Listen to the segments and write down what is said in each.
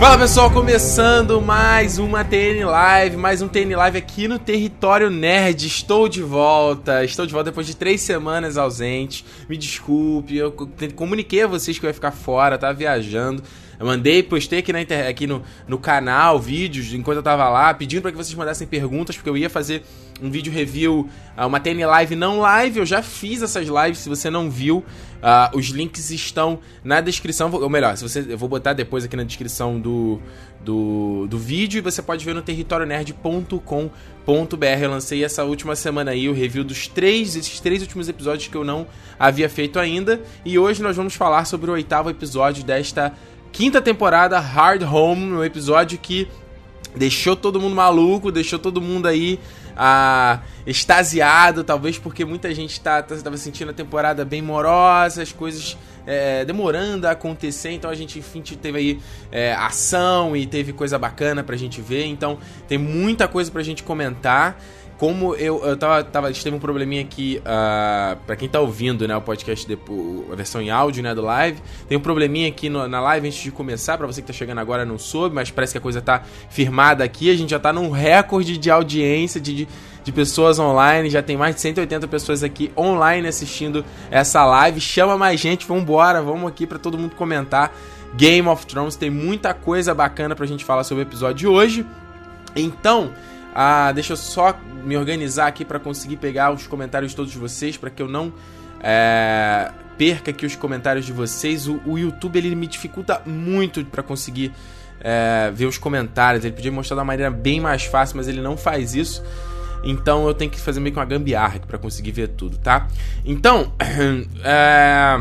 Fala pessoal, começando mais uma TN Live, mais um TN Live aqui no Território Nerd. Estou de volta, estou de volta depois de três semanas ausente. Me desculpe, eu comuniquei a vocês que eu ia ficar fora, tava viajando. Eu mandei, postei aqui, na inter... aqui no, no canal vídeos enquanto eu tava lá, pedindo para que vocês mandassem perguntas, porque eu ia fazer um vídeo review, uh, uma TN Live não live. Eu já fiz essas lives, se você não viu, uh, os links estão na descrição. Ou melhor, se você, eu vou botar depois aqui na descrição do, do, do vídeo e você pode ver no territorionerd.com.br. Eu lancei essa última semana aí o review dos três, esses três últimos episódios que eu não havia feito ainda. E hoje nós vamos falar sobre o oitavo episódio desta quinta temporada Hard Home, um episódio que deixou todo mundo maluco, deixou todo mundo aí ah, extasiado, talvez porque muita gente estava tá, tá, sentindo a temporada bem morosa, as coisas é, demorando a acontecer, então a gente, enfim, teve aí é, ação e teve coisa bacana pra gente ver, então tem muita coisa pra gente comentar como eu, eu tava, tava. A gente teve um probleminha aqui. Uh, pra quem tá ouvindo, né, o podcast, depois, a versão em áudio, né, do live. Tem um probleminha aqui no, na live antes de começar. Pra você que tá chegando agora, não soube, mas parece que a coisa tá firmada aqui. A gente já tá num recorde de audiência, de, de, de pessoas online. Já tem mais de 180 pessoas aqui online assistindo essa live. Chama mais gente, vambora, vamos aqui pra todo mundo comentar. Game of Thrones tem muita coisa bacana pra gente falar sobre o episódio de hoje. Então, ah, deixa eu só me organizar aqui para conseguir pegar os comentários de todos vocês, para que eu não é, perca aqui os comentários de vocês. O, o YouTube ele me dificulta muito para conseguir é, ver os comentários. Ele podia mostrar uma maneira bem mais fácil, mas ele não faz isso. Então eu tenho que fazer meio que uma gambiarra para conseguir ver tudo, tá? Então, é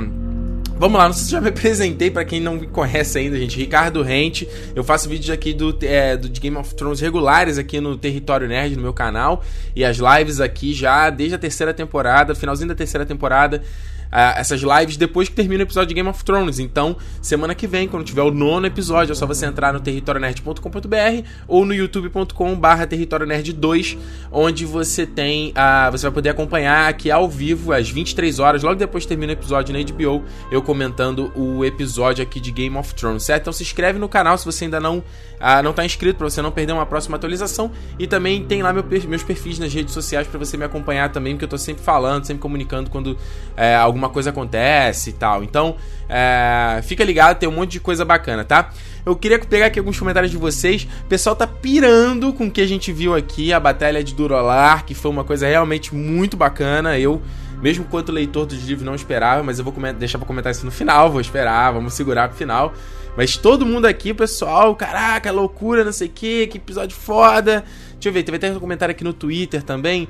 Vamos lá, não sei se já me apresentei para quem não me conhece ainda, gente. Ricardo Rente. Eu faço vídeos aqui do, é, do de Game of Thrones regulares aqui no Território Nerd, no meu canal. E as lives aqui já desde a terceira temporada, finalzinho da terceira temporada essas lives depois que termina o episódio de Game of Thrones. Então, semana que vem, quando tiver o nono episódio, é só você entrar no territorionerd.com.br ou no youtube.com/barra territorionerd 2, onde você tem uh, você vai poder acompanhar aqui ao vivo às 23 horas, logo depois termina o episódio na HBO, eu comentando o episódio aqui de Game of Thrones, certo? Então se inscreve no canal se você ainda não uh, não está inscrito para você não perder uma próxima atualização e também tem lá meu, meus perfis nas redes sociais para você me acompanhar também, porque eu estou sempre falando, sempre comunicando quando é, algum alguma coisa acontece e tal. Então, é, fica ligado, tem um monte de coisa bacana, tá? Eu queria pegar aqui alguns comentários de vocês. O pessoal tá pirando com o que a gente viu aqui, a Batalha de Durolar, que foi uma coisa realmente muito bacana. Eu, mesmo quanto leitor dos livros, não esperava, mas eu vou deixar pra comentar isso no final, vou esperar, vamos segurar pro final. Mas todo mundo aqui, pessoal, caraca, loucura, não sei o que, que episódio foda. Deixa eu ver, teve até um comentário aqui no Twitter também.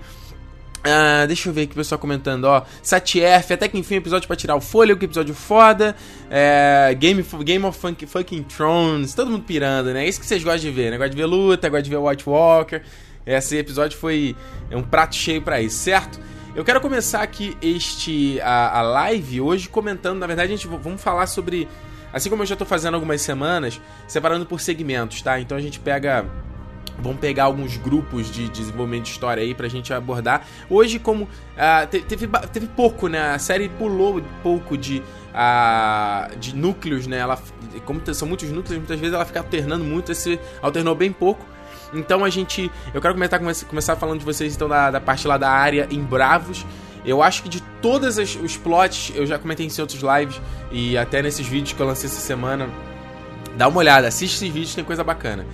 Uh, deixa eu ver aqui o pessoal comentando, ó. Satief, até que enfim, episódio pra tirar o fôlego, que episódio foda. É, Game, Game of Funk, Fucking Thrones, todo mundo pirando, né? É isso que vocês gostam de ver, né? Gostam de ver luta, gostam de ver White Walker. Esse episódio foi um prato cheio para isso, certo? Eu quero começar aqui este a, a live hoje comentando, na verdade, a gente vamos falar sobre. Assim como eu já tô fazendo algumas semanas, separando por segmentos, tá? Então a gente pega Vamos pegar alguns grupos de desenvolvimento de história aí pra gente abordar. Hoje, como uh, teve, teve pouco, né? A série pulou pouco de, uh, de núcleos, né? Ela, como são muitos núcleos, muitas vezes ela fica alternando muito. Esse alternou bem pouco. Então a gente. Eu quero comentar, começar falando de vocês então da, da parte lá da área em Bravos. Eu acho que de todos os plots, eu já comentei em outros lives e até nesses vídeos que eu lancei essa semana. Dá uma olhada, assiste esses vídeos, tem coisa bacana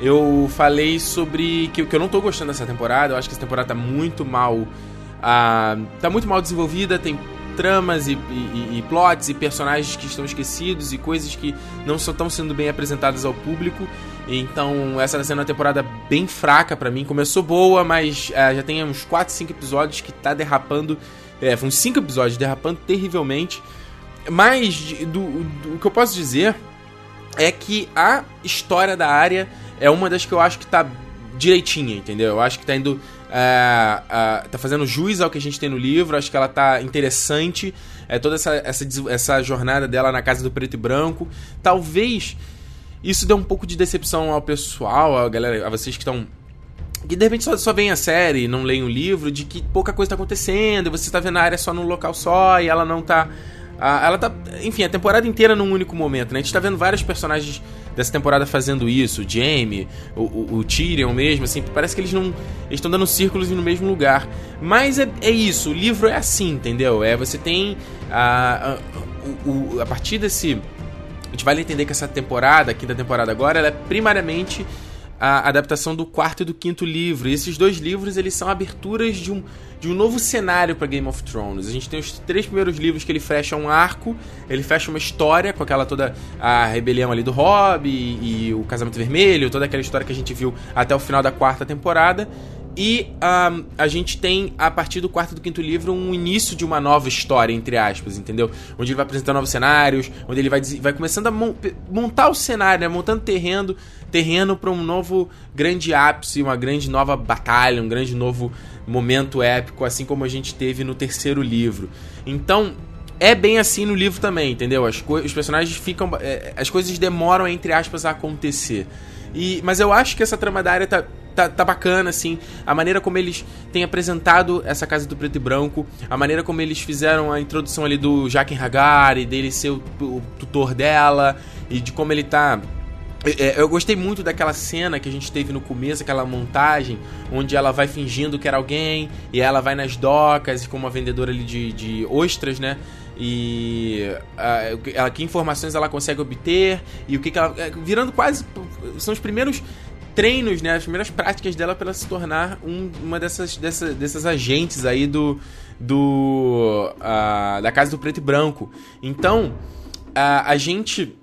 eu falei sobre que, que eu não tô gostando dessa temporada. Eu acho que essa temporada tá muito mal. Uh, tá muito mal desenvolvida, tem tramas e, e, e, plots e personagens que estão esquecidos e coisas que não estão sendo bem apresentadas ao público. Então, essa tá sendo uma temporada bem fraca para mim. Começou boa, mas uh, já tem uns 4, 5 episódios que tá derrapando. É, foram 5 episódios derrapando terrivelmente. Mas, do, do, o que eu posso dizer é que a história da área é uma das que eu acho que tá direitinha, entendeu? Eu acho que tá indo. É, é, tá fazendo jus ao que a gente tem no livro, acho que ela tá interessante. É, toda essa, essa, essa jornada dela na casa do preto e branco. Talvez isso dê um pouco de decepção ao pessoal, a galera, a vocês que estão que de repente só, só vem a série, não leem o livro, de que pouca coisa tá acontecendo, e você tá vendo a área só num local só, e ela não tá. ela tá. Enfim, a temporada inteira num único momento, né? A gente tá vendo vários personagens dessa temporada fazendo isso, o Jaime, o, o, o Tyrion mesmo, assim, parece que eles não estão dando círculos no mesmo lugar. Mas é, é isso, o livro é assim, entendeu? É você tem a, a, a partir desse a gente vai entender que essa temporada, a quinta temporada agora, ela é primariamente a adaptação do quarto e do quinto livro. E esses dois livros, eles são aberturas de um, de um novo cenário para Game of Thrones. A gente tem os três primeiros livros que ele fecha um arco, ele fecha uma história com aquela toda a rebelião ali do Robb e, e o casamento vermelho, toda aquela história que a gente viu até o final da quarta temporada. E um, a gente tem, a partir do quarto e do quinto livro, um início de uma nova história, entre aspas, entendeu? Onde ele vai apresentando novos cenários, onde ele vai, vai começando a montar o cenário, né? Montando terreno, terreno para um novo grande ápice, uma grande nova batalha, um grande novo momento épico, assim como a gente teve no terceiro livro. Então, é bem assim no livro também, entendeu? As os personagens ficam. É, as coisas demoram, entre aspas, a acontecer. E, mas eu acho que essa trama da área tá, tá, tá, bacana, assim. A maneira como eles têm apresentado essa casa do preto e branco, a maneira como eles fizeram a introdução ali do Jaqen Hagar e dele ser o, o, tutor dela, e de como ele tá. É, é, eu gostei muito daquela cena que a gente teve no começo, aquela montagem, onde ela vai fingindo que era alguém, e ela vai nas docas, como uma vendedora ali de, de ostras, né? e uh, que informações ela consegue obter e o que, que ela é, virando quase são os primeiros treinos, né, as primeiras práticas dela para se tornar um, uma dessas, dessas, dessas agentes aí do, do da casa do preto e branco. Então uh, a gente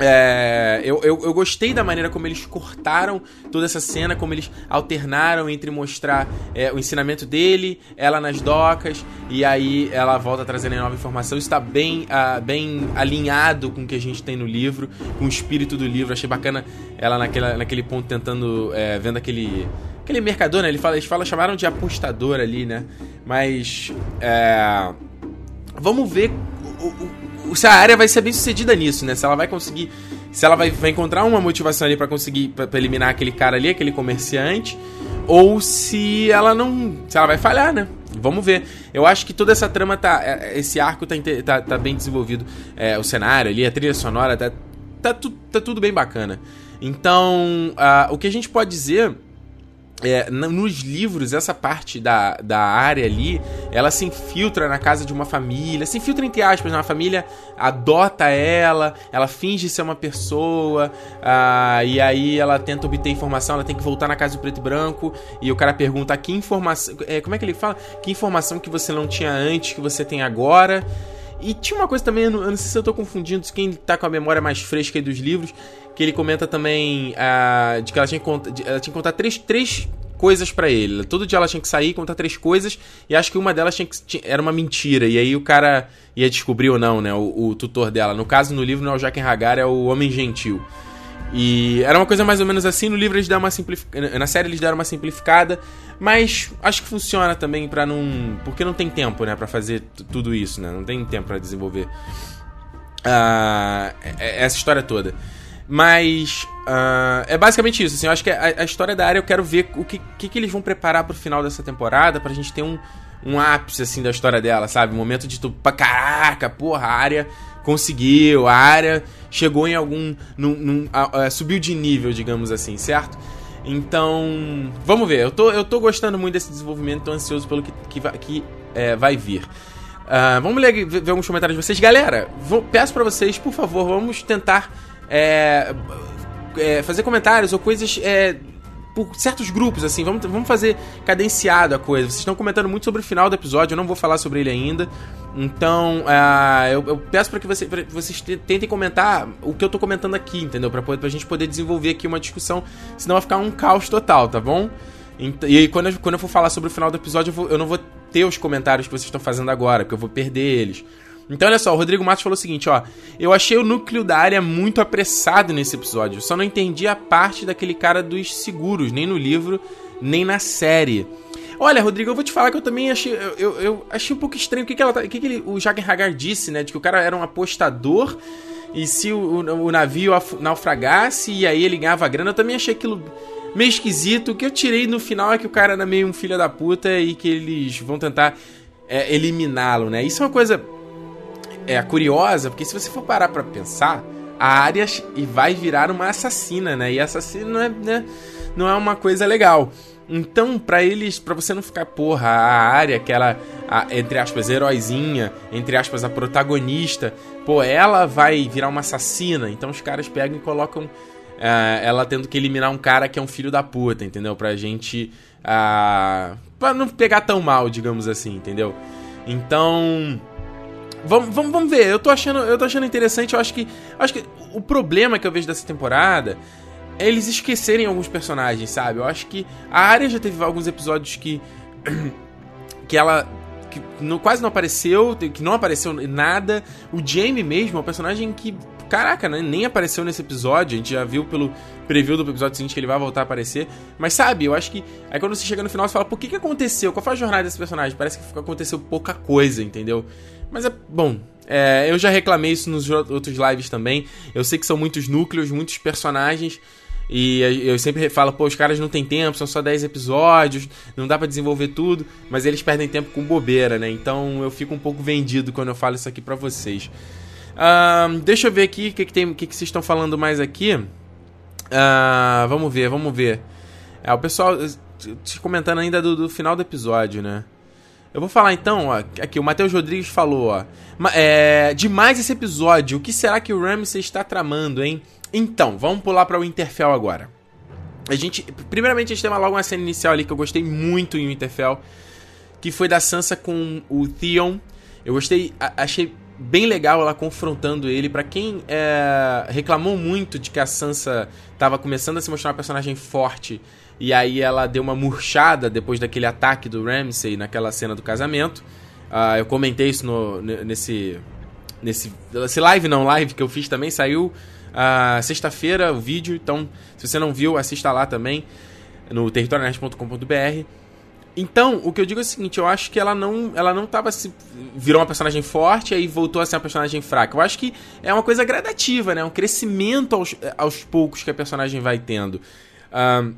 é, eu, eu, eu, gostei da maneira como eles cortaram toda essa cena, como eles alternaram entre mostrar é, o ensinamento dele, ela nas docas, e aí ela volta trazendo nova informação. Isso está bem, uh, bem alinhado com o que a gente tem no livro, com o espírito do livro. Achei bacana ela naquela, naquele ponto tentando, é, vendo aquele. Aquele mercador, né? Ele fala, eles falam, chamaram de apostador ali, né? Mas. É, vamos ver o se a área vai ser bem sucedida nisso, né? Se ela vai conseguir. Se ela vai, vai encontrar uma motivação ali para conseguir pra, pra, eliminar aquele cara ali, aquele comerciante, ou se ela não. Se ela vai falhar, né? Vamos ver. Eu acho que toda essa trama tá. É, esse arco tá, tá, tá bem desenvolvido. É, o cenário ali, a trilha sonora, tá, tá, tu, tá tudo bem bacana. Então, uh, o que a gente pode dizer é, nos livros, essa parte da, da área ali, ela se infiltra na casa de uma família, se infiltra entre aspas, né? uma família adota ela, ela finge ser uma pessoa, uh, e aí ela tenta obter informação, ela tem que voltar na casa do preto e branco, e o cara pergunta que informação. É, como é que ele fala? Que informação que você não tinha antes, que você tem agora. E tinha uma coisa também, eu não, eu não sei se eu tô confundindo, quem tá com a memória mais fresca aí dos livros, que ele comenta também uh, de que ela tinha, que contar, ela tinha que contar três, três coisas para ele. Todo dia ela tinha que sair e contar três coisas, e acho que uma delas tinha que, tinha, era uma mentira, e aí o cara ia descobrir ou não, né, o, o tutor dela. No caso, no livro não é o Jaquen Hagar, é o Homem Gentil. E era uma coisa mais ou menos assim, no livro eles deram uma simplificada, na série eles deram uma simplificada, mas acho que funciona também para não, porque não tem tempo, né, para fazer tudo isso, né? Não tem tempo para desenvolver uh, essa história toda. Mas uh, é basicamente isso. Assim, eu acho que a, a, história da área eu quero ver o que, que, que eles vão preparar pro final dessa temporada pra gente ter um, um ápice assim da história dela, sabe? Um momento de tu, caraca, porra, a área conseguiu, a área chegou em algum. Num, num, a, a, subiu de nível, digamos assim, certo? Então, vamos ver. Eu tô, eu tô gostando muito desse desenvolvimento, tô ansioso pelo que, que, vai, que é, vai vir. Uh, vamos ler, ver alguns comentários de vocês. Galera, vou, peço para vocês, por favor, vamos tentar é, é, fazer comentários ou coisas é, por certos grupos, assim. Vamos, vamos fazer cadenciado a coisa. Vocês estão comentando muito sobre o final do episódio, eu não vou falar sobre ele ainda. Então, uh, eu, eu, peço para que você, vocês tentem comentar o que eu tô comentando aqui, entendeu? Pra, pra gente poder desenvolver aqui uma discussão, senão vai ficar um caos total, tá bom? E aí, quando eu, quando eu for falar sobre o final do episódio, eu, vou, eu não vou ter os comentários que vocês estão fazendo agora, porque eu vou perder eles. Então, olha só, o Rodrigo Matos falou o seguinte, ó. Eu achei o núcleo da área muito apressado nesse episódio. Só não entendi a parte daquele cara dos seguros, nem no livro, nem na série. Olha, Rodrigo, eu vou te falar que eu também achei. Eu, eu, eu achei um pouco estranho o que, que, ela, tá, o, que, que ele, o Hagar disse, né? De que o cara era um apostador e se o, o, o navio naufragasse e aí ele ganhava grana, eu também achei aquilo meio esquisito. O que eu tirei no final é que o cara era meio um filho da puta e que eles vão tentar é, eliminá-lo, né? Isso é uma coisa é curiosa, porque se você for parar para pensar, a Arya vai virar uma assassina, né? E assassina não é, né, não é uma coisa legal. Então, para eles, para você não ficar, porra, a área, aquela, a, entre aspas, heróizinha, entre aspas, a protagonista, pô, ela vai virar uma assassina. Então os caras pegam e colocam uh, ela tendo que eliminar um cara que é um filho da puta, entendeu? Pra gente. Uh, pra não pegar tão mal, digamos assim, entendeu? Então. Vamos, vamos, vamos ver, eu tô, achando, eu tô achando interessante, eu acho que. Acho que o problema que eu vejo dessa temporada é eles esquecerem alguns personagens, sabe? Eu acho que a área já teve alguns episódios que. que ela. que não, quase não apareceu, que não apareceu nada. O Jamie mesmo é um personagem que. Caraca, né? nem apareceu nesse episódio. A gente já viu pelo preview do episódio seguinte que ele vai voltar a aparecer. Mas sabe, eu acho que. Aí quando você chega no final, você fala, por que que aconteceu? Qual foi a jornada desse personagem? Parece que aconteceu pouca coisa, entendeu? Mas é. Bom, é, eu já reclamei isso nos outros lives também. Eu sei que são muitos núcleos, muitos personagens. E eu sempre falo, pô, os caras não tem tempo, são só 10 episódios, não dá para desenvolver tudo, mas eles perdem tempo com bobeira, né? Então eu fico um pouco vendido quando eu falo isso aqui pra vocês. Deixa eu ver aqui o que, que, tem, que, que vocês estão falando mais aqui. Uh, vamos ver, vamos ver. É, o pessoal te comentando ainda do, do, final do episódio, né? Eu vou falar então, ó, aqui o Matheus Rodrigues falou, ó. É, demais esse episódio, o que será que o Ramsey está tramando, hein? Então, vamos pular para o Winterfell agora. A gente, primeiramente, a gente tem logo uma cena inicial ali que eu gostei muito em Winterfell, que foi da Sansa com o Theon. Eu gostei, achei bem legal ela confrontando ele. Para quem é, reclamou muito de que a Sansa tava começando a se mostrar uma personagem forte e aí ela deu uma murchada depois daquele ataque do Ramsay naquela cena do casamento. Uh, eu comentei isso no, nesse, nesse, nesse live não live que eu fiz também saiu Uh, Sexta-feira o vídeo, então se você não viu, assista lá também no territorionerd.com.br. Então, o que eu digo é o seguinte, eu acho que ela não, ela não tava se virou uma personagem forte aí voltou a ser uma personagem fraca. Eu acho que é uma coisa gradativa, né? Um crescimento aos, aos poucos que a personagem vai tendo. Uh,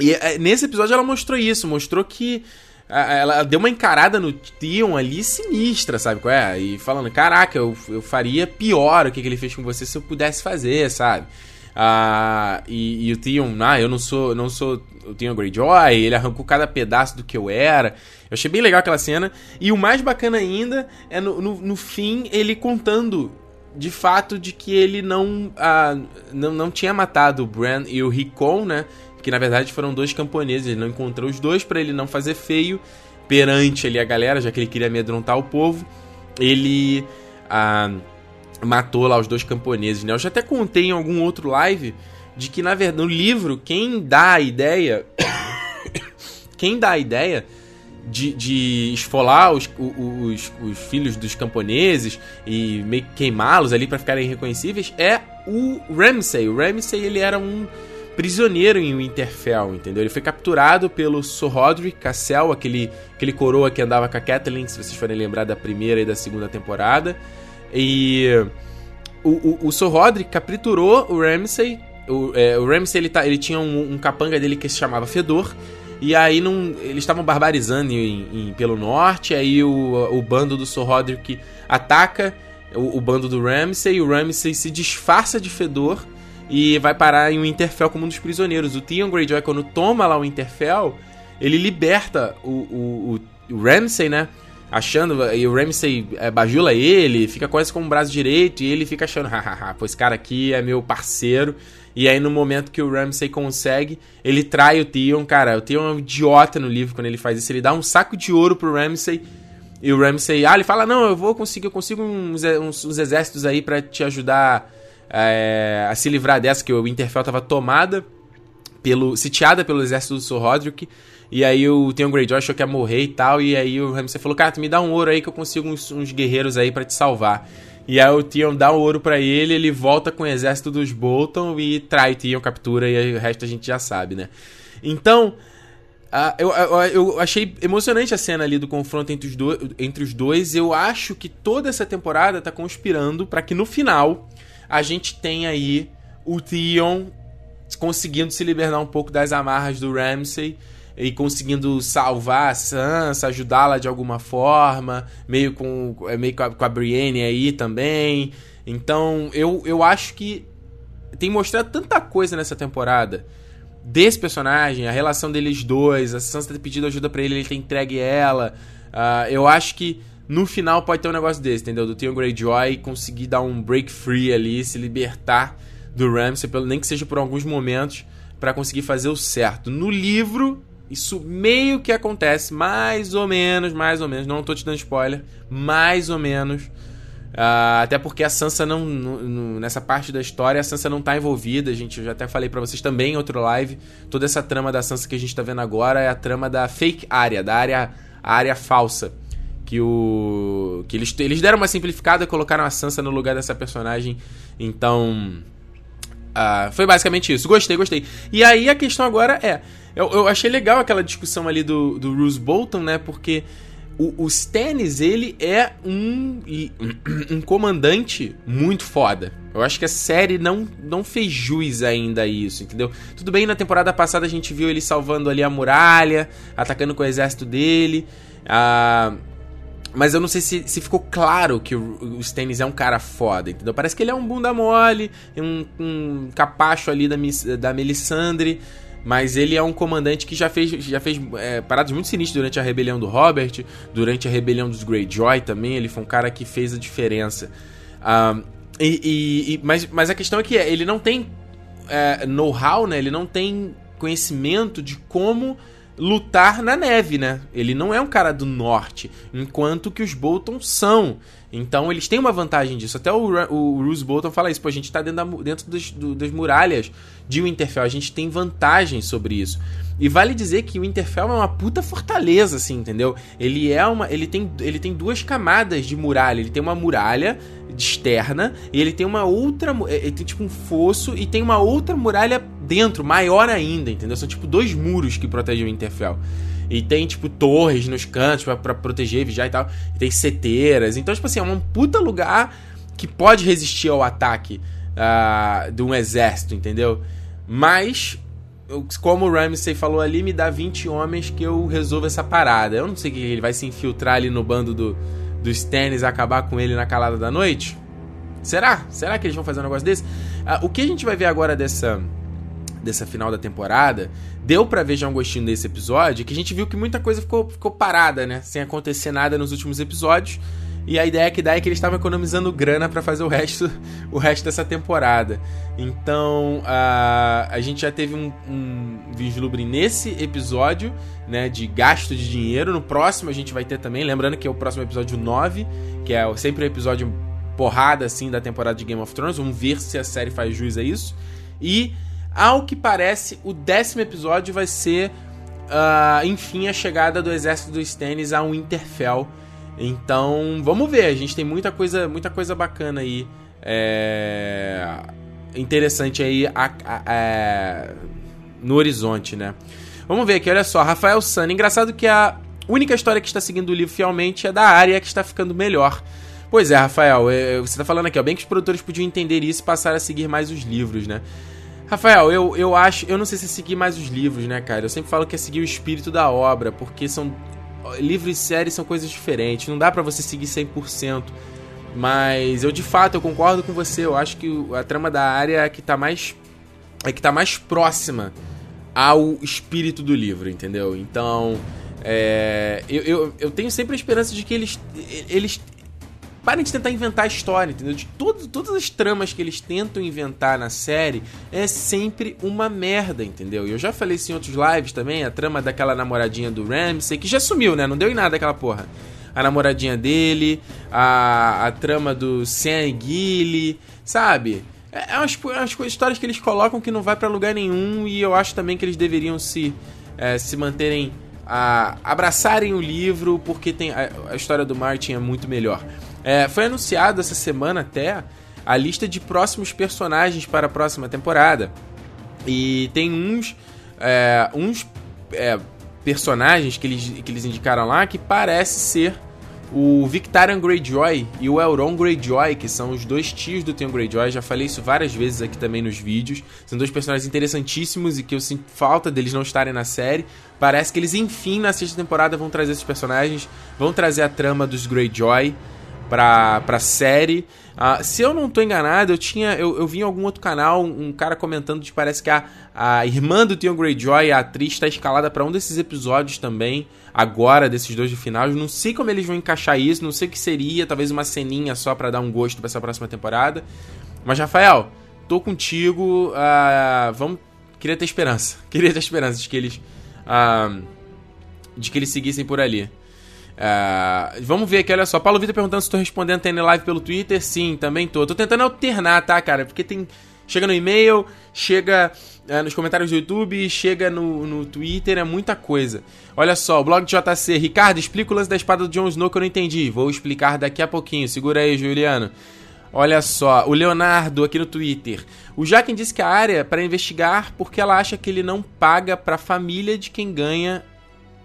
e é, nesse episódio ela mostrou isso, mostrou que ela deu uma encarada no Tion ali sinistra, sabe qual é? E falando, caraca, eu, eu faria pior o que, que ele fez com você se eu pudesse fazer, sabe? Ah, e, e, o Tion, ah, eu não sou, não sou o Tion Greyjoy, ele arrancou cada pedaço do que eu era. Eu achei bem legal aquela cena. E o mais bacana ainda é no, no, no fim ele contando de fato de que ele não, ah, não, não tinha matado o Bran e o Rickon, né? Que na verdade foram dois camponeses, ele não encontrou os dois para ele não fazer feio perante ali a galera, já que ele queria amedrontar o povo. Ele ah, matou lá os dois camponeses, né? Eu já até contei em algum outro live de que na verdade no livro quem dá a ideia quem dá a ideia de, de esfolar os, os, os, filhos dos camponeses e meio que queimá-los ali para ficarem reconhecíveis é o Ramsay. O Ramsay ele era um prisioneiro em Winterfell, entendeu? Ele foi capturado pelo Sir Roderick Cassel, aquele, aquele coroa que andava com a Catelyn, se vocês forem lembrar da primeira e da segunda temporada. E o, o, o Sir Roderick capturou o Ramsay. O, é, o Ramsay ele, tá, ele tinha um, um, capanga dele que se chamava Fedor. E aí não, eles estavam barbarizando em, em, pelo norte. Aí o, o bando do Sir Roderick ataca o, o bando do Ramsay. E o Ramsay se disfarça de Fedor e vai parar em Winterfell como um dos prisioneiros. O Theon Greyjoy, quando toma lá o Winterfell, ele liberta o, o, o Ramsay, né? Achando, e o Ramsay é, bajula ele, fica quase com o braço direito, e ele fica achando, hahaha, esse cara aqui é meu parceiro. E aí, no momento que o Ramsay consegue, ele trai o Theon. Cara, o Theon é um idiota no livro quando ele faz isso. Ele dá um saco de ouro pro Ramsay. E o Ramsay, ah, ele fala: Não, eu vou conseguir, eu consigo uns, uns, uns exércitos aí para te ajudar é, a se livrar dessa, que o Winterfell estava tomada, pelo, sitiada pelo exército do Sir Roderick. E aí o Theon Greyjoy achou que ia morrer e tal. E aí o Ramsay falou: Cara, tu me dá um ouro aí que eu consigo uns, uns guerreiros aí para te salvar. E aí o Theon dá o ouro para ele, ele volta com o exército dos Bolton e trai o Theon, captura, e o resto a gente já sabe, né? Então, uh, eu, eu, eu, achei emocionante a cena ali do confronto entre os, do, entre os dois. Eu acho que toda essa temporada tá conspirando para que no final a gente tem aí o Theon conseguindo se libertar um pouco das amarras do Ramsay e conseguindo salvar a Sansa, ajudá-la de alguma forma, meio com é, meio com a, com a Brienne aí também. Então, eu, eu acho que tem mostrado tanta coisa nessa temporada desse personagem, a relação deles dois, a Sansa ter pedido ajuda para ele, ele ter entregue ela. Uh, eu acho que no final pode ter um negócio desse, entendeu? Do Theon Greyjoy conseguir dar um break free ali, se libertar do Ramsay, nem que seja por alguns momentos, para conseguir fazer o certo. No livro, isso meio que acontece, mais ou menos, mais ou menos. Não tô te dando spoiler, mais ou menos. Uh, até porque a Sansa não, não, Nessa parte da história, a Sansa não tá envolvida. Gente, eu já até falei para vocês também em outro live. Toda essa trama da Sansa que a gente tá vendo agora é a trama da fake área, da área, área falsa. Que o. Que eles, eles deram uma simplificada e colocaram a Sansa no lugar dessa personagem. Então. Uh, foi basicamente isso. Gostei, gostei. E aí a questão agora é. Eu, eu achei legal aquela discussão ali do, do Bruce Bolton, né? Porque o, o Stannis, ele é um, um comandante muito foda. Eu acho que a série não, não fez jus ainda a isso, entendeu? Tudo bem, na temporada passada a gente viu ele salvando ali a muralha, atacando com o exército dele. Ah, mas eu não sei se, se ficou claro que o, o Stannis é um cara foda, entendeu? Parece que ele é um bunda mole, um, um capacho ali da, da Melisandre. Mas ele é um comandante que já fez, já fez é, paradas muito sinistras durante a rebelião do Robert, durante a rebelião dos Greyjoy também. Ele foi um cara que fez a diferença. Um, e, e, e, mas, mas a questão é que ele não tem é, know-how, né? Ele não tem conhecimento de como lutar na neve, né? Ele não é um cara do norte, enquanto que os Bolton são. Então eles têm uma vantagem disso. Até o, o Bruce Bolton fala isso, pô, a gente tá dentro, da, dentro das, do, das muralhas de Winterfell, a gente tem vantagem sobre isso. E vale dizer que o Winterfell é uma puta fortaleza, assim, entendeu? Ele é uma. Ele tem, ele tem duas camadas de muralha. Ele tem uma muralha externa e ele tem uma outra. Ele tem tipo um fosso e tem uma outra muralha dentro, maior ainda, entendeu? São tipo dois muros que protegem o Winterfell. E tem, tipo, torres nos cantos para proteger, vigiar e tal. E tem seteiras. Então, tipo assim, é um puta lugar que pode resistir ao ataque uh, de um exército, entendeu? Mas, como o Ramsey falou ali, me dá 20 homens que eu resolvo essa parada. Eu não sei que ele vai se infiltrar ali no bando do, do Stannis e acabar com ele na calada da noite. Será? Será que eles vão fazer um negócio desse? Uh, o que a gente vai ver agora dessa dessa final da temporada, deu para ver já um gostinho desse episódio, que a gente viu que muita coisa ficou, ficou parada, né? Sem acontecer nada nos últimos episódios. E a ideia que dá é que eles estavam economizando grana para fazer o resto, o resto dessa temporada. Então, a, a gente já teve um, um vislumbre nesse episódio, né, de gasto de dinheiro. No próximo a gente vai ter também, lembrando que é o próximo episódio 9, que é sempre o episódio porrada assim da temporada de Game of Thrones. Vamos ver se a série faz jus a isso. E ao que parece, o décimo episódio vai ser, uh, enfim, a chegada do exército dos Stannis a Winterfell. Então, vamos ver. A gente tem muita coisa, muita coisa bacana aí. É... Interessante aí a, a, a, no horizonte, né? Vamos ver aqui, olha só. Rafael Sano. Engraçado que a única história que está seguindo o livro fielmente é da área que está ficando melhor. Pois é, Rafael, é, você está falando aqui, ó, bem que os produtores podiam entender isso e passar a seguir mais os livros, né? Rafael, eu, eu acho. Eu não sei se é seguir mais os livros, né, cara? Eu sempre falo que é seguir o espírito da obra, porque são. Livros e séries são coisas diferentes. Não dá para você seguir 100%. Mas eu, de fato, eu concordo com você. Eu acho que a trama da área é que tá mais. É que tá mais próxima ao espírito do livro, entendeu? Então. É, eu, eu, eu tenho sempre a esperança de que eles, eles Parem de tentar inventar a história, entendeu? De todo, todas as tramas que eles tentam inventar na série é sempre uma merda, entendeu? E eu já falei isso em outros lives também, a trama daquela namoradinha do Ramsey, que já sumiu, né? Não deu em nada aquela porra. A namoradinha dele, a, a trama do Sam e Gilly, sabe? É, é umas, é umas histórias que eles colocam que não vai para lugar nenhum e eu acho também que eles deveriam se, é, se manterem a abraçarem o livro porque tem a, a história do Martin é muito melhor. É, foi anunciado essa semana até a lista de próximos personagens para a próxima temporada. E tem uns, é, uns é, personagens que eles, que eles indicaram lá que parece ser o Victarion Greyjoy e o Elrond Greyjoy, que são os dois tios do Theon Greyjoy. Já falei isso várias vezes aqui também nos vídeos. São dois personagens interessantíssimos e que eu sinto falta deles não estarem na série. Parece que eles, enfim, na sexta temporada vão trazer esses personagens, vão trazer a trama dos Greyjoy. Pra, pra série. Uh, se eu não tô enganado, eu tinha. Eu, eu vi em algum outro canal um, cara comentando que parece que a, a irmã do Theon Greyjoy, a atriz, está escalada para um desses episódios também, agora, desses dois de final. Eu não sei como eles vão encaixar isso, não sei o que seria, talvez uma ceninha só para dar um gosto para essa próxima temporada. Mas, Rafael, tô contigo. Uh, vamos. Queria ter esperança. Queria ter esperança de que eles. Uh, de que eles seguissem por ali. Uh, vamos ver aqui, olha só. Paulo Vitor perguntando se estou respondendo TN Live pelo Twitter. Sim, também tô. Tô tentando alternar, tá, cara? Porque tem. Chega no e-mail, chega uh, nos comentários do YouTube, chega no, no Twitter, é muita coisa. Olha só, o blog de JC. Ricardo, explica o lance da espada do Jon Snow que eu não entendi. Vou explicar daqui a pouquinho. Segura aí, Juliano. Olha só, o Leonardo aqui no Twitter. O Jaquem disse que a área é para investigar porque ela acha que ele não paga para a família de quem ganha.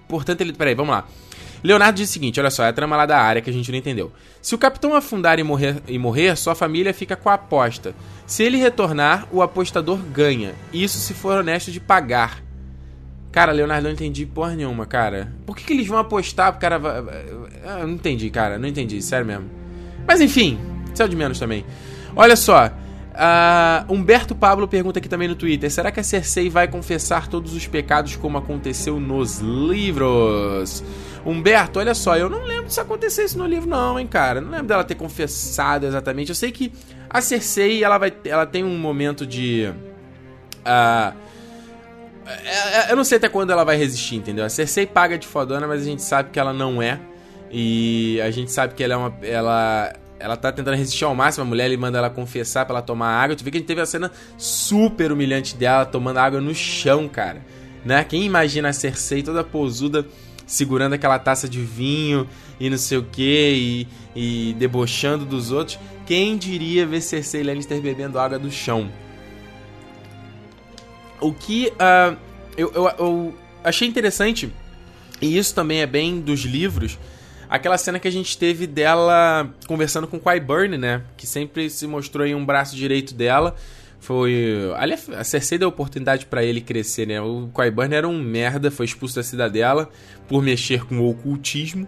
Portanto, ele. Peraí, vamos lá. Leonardo diz o seguinte: olha só, é a trama lá da área que a gente não entendeu. Se o capitão afundar e morrer, e morrer, sua família fica com a aposta. Se ele retornar, o apostador ganha. Isso se for honesto de pagar. Cara, Leonardo, não entendi porra nenhuma, cara. Por que, que eles vão apostar pro cara. Eu não entendi, cara, não entendi, sério mesmo. Mas enfim, céu de menos também. Olha só. Uh, Humberto Pablo pergunta aqui também no Twitter: será que a Cersei vai confessar todos os pecados como aconteceu nos livros? Humberto, olha só, eu não lembro se aconteceu isso no livro, não, hein, cara. Não lembro dela ter confessado exatamente. Eu sei que a Cersei, ela, vai, ela tem um momento de. Uh, eu não sei até quando ela vai resistir, entendeu? A Cersei paga de fodona, mas a gente sabe que ela não é. E a gente sabe que ela é uma. Ela, ela tá tentando resistir ao máximo. A mulher ele manda ela confessar pra ela tomar água. Tu vê que a gente teve a cena super humilhante dela tomando água no chão, cara. Né? Quem imagina a Cersei toda posuda segurando aquela taça de vinho e não sei o que e, debochando dos outros? Quem diria ver Cersei Lannister bebendo água do chão? O que uh, eu, eu, eu achei interessante, e isso também é bem dos livros, aquela cena que a gente teve dela conversando com Qyburn, né? Que sempre se mostrou aí um braço direito dela. Foi. Ali a Cersei deu oportunidade para ele crescer, né? O Qyburn era um merda, foi expulso da cidadela por mexer com o ocultismo.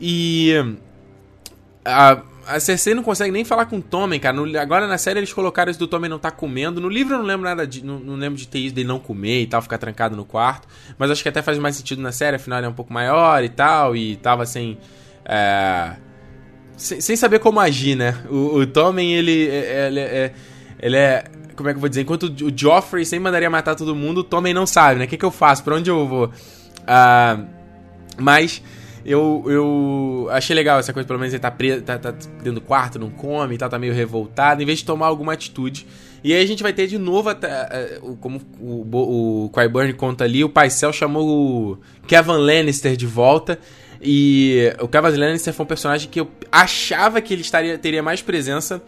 E. A, a Cersei não consegue nem falar com o Tommen, cara. No, agora na série eles colocaram isso do Tommen não tá comendo. No livro eu não lembro nada de. Não, não, lembro de ter isso dele não comer e tal, ficar trancado no quarto. Mas acho que até faz mais sentido na série, afinal ele é um pouco maior e tal. E tava sem. É, sem, saber como agir, né? O, o Tommen, ele, ele, ele, ele é. Como é que eu vou dizer? Enquanto o Joffrey sempre mandaria matar todo mundo, o Tommen não sabe, né? O que, que eu faço? Pra onde eu vou? Uh, mas eu, eu achei legal essa coisa, pelo menos ele tá, preso, tá, tá dentro do quarto, não come e tal, tá meio revoltado, em vez de tomar alguma atitude. E aí a gente vai ter de novo, até, como o, o Qyburn conta ali, o Paisel chamou o Kevin Lannister de volta. E o Kevin Lannister foi um personagem que eu achava que ele estaria, teria mais presença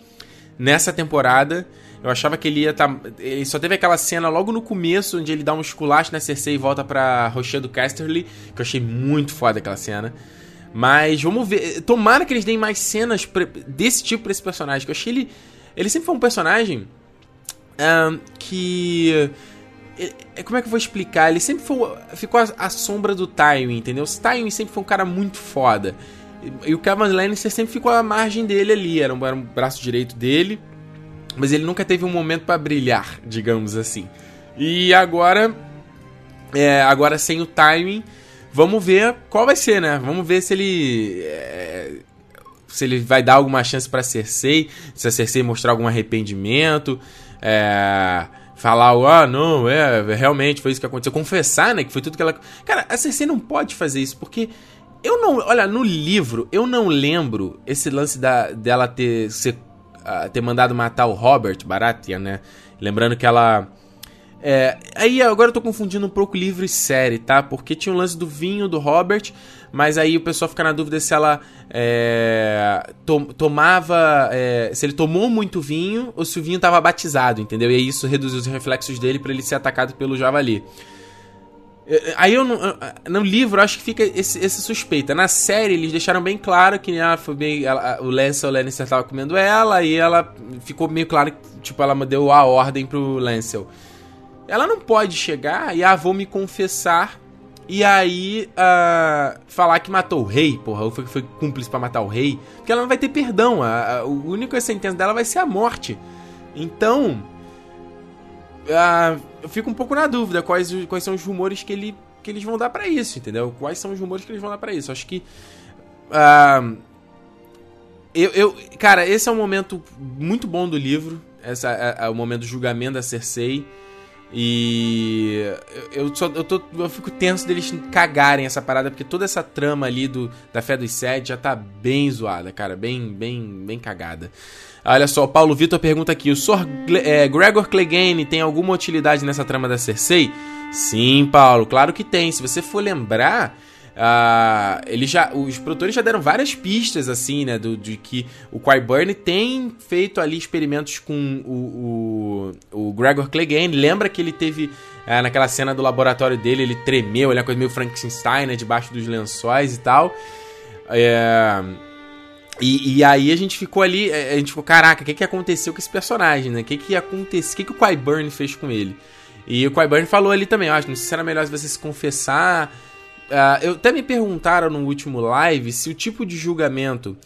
nessa temporada. Eu achava que ele ia estar. Tá, ele só teve aquela cena logo no começo, onde ele dá um esculacho na Cersei e volta pra Rochedo Casterly, que eu achei muito foda aquela cena. Mas vamos ver. Tomara que eles deem mais cenas desse tipo pra esse personagem, que eu achei ele. Ele sempre foi um personagem. Um, que. Como é que eu vou explicar? Ele sempre foi, ficou à sombra do Tywin, entendeu? O Tywin sempre foi um cara muito foda. E o Kevin Lannister sempre ficou à margem dele ali, era um, era um braço direito dele mas ele nunca teve um momento para brilhar, digamos assim. E agora, é, agora sem o timing, vamos ver qual vai ser, né? Vamos ver se ele é, se ele vai dar alguma chance para Cersei, se a Cersei mostrar algum arrependimento, é, falar, ah, não, é, realmente foi isso que aconteceu, confessar, né, que foi tudo que ela... Cara, a Cersei não pode fazer isso, porque eu não, olha, no livro eu não lembro esse lance da dela ter ser ter mandado matar o Robert Baratheon, né? Lembrando que ela. É, aí agora eu tô confundindo um pouco livro e série, tá? Porque tinha o lance do vinho do Robert, mas aí o pessoal fica na dúvida se ela é, to, tomava. É, se ele tomou muito vinho ou se o vinho tava batizado, entendeu? E aí isso reduziu os reflexos dele para ele ser atacado pelo javali. Aí eu não, no livro acho que fica esse, esse, suspeita. Na série eles deixaram bem claro que ela foi bem, ela, o Lancel Lannister estava comendo ela e ela ficou meio claro que tipo ela deu a ordem pro Lancel. Ela não pode chegar e ah, vou me confessar E aí, uh, falar que matou o rei, porra, ou foi, foi cúmplice para matar o rei, porque ela não vai ter perdão. A, a, o único sentença dela vai ser a morte. Então, uh, eu fico um pouco na dúvida quais, quais são os rumores que, ele, que eles vão dar para isso, entendeu? Quais são os rumores que eles vão dar para isso. Acho que. Uh, eu, eu, cara, esse é um momento muito bom do livro. Esse é, é, é o momento do julgamento da Cersei. E eu, só, eu, tô, eu fico tenso deles cagarem essa parada, porque toda essa trama ali do, da fé dos sete já tá bem zoada, cara, bem, bem, bem cagada. Olha só, o Paulo Vitor pergunta aqui: o Sr. É, Gregor Clegane tem alguma utilidade nessa trama da Cersei? Sim, Paulo, claro que tem. Se você for lembrar, Uh, ele já, os produtores já deram várias pistas, assim, né? Do, de que o Qyburn tem feito ali experimentos com o, o, o Gregor Clegane. Lembra que ele teve, uh, naquela cena do laboratório dele, ele tremeu, ele é coisa meio Frankenstein, né? Debaixo dos lençóis e tal. Uh, e, e, aí a gente ficou ali, a gente ficou, caraca, o que, que aconteceu com esse personagem, né? O que que aconteceu, o que, que o Qyburn fez com ele? E o Qyburn falou ali também, acho, não sei se era melhor você se confessar Uh, eu até me perguntaram no último live se o tipo de julgamento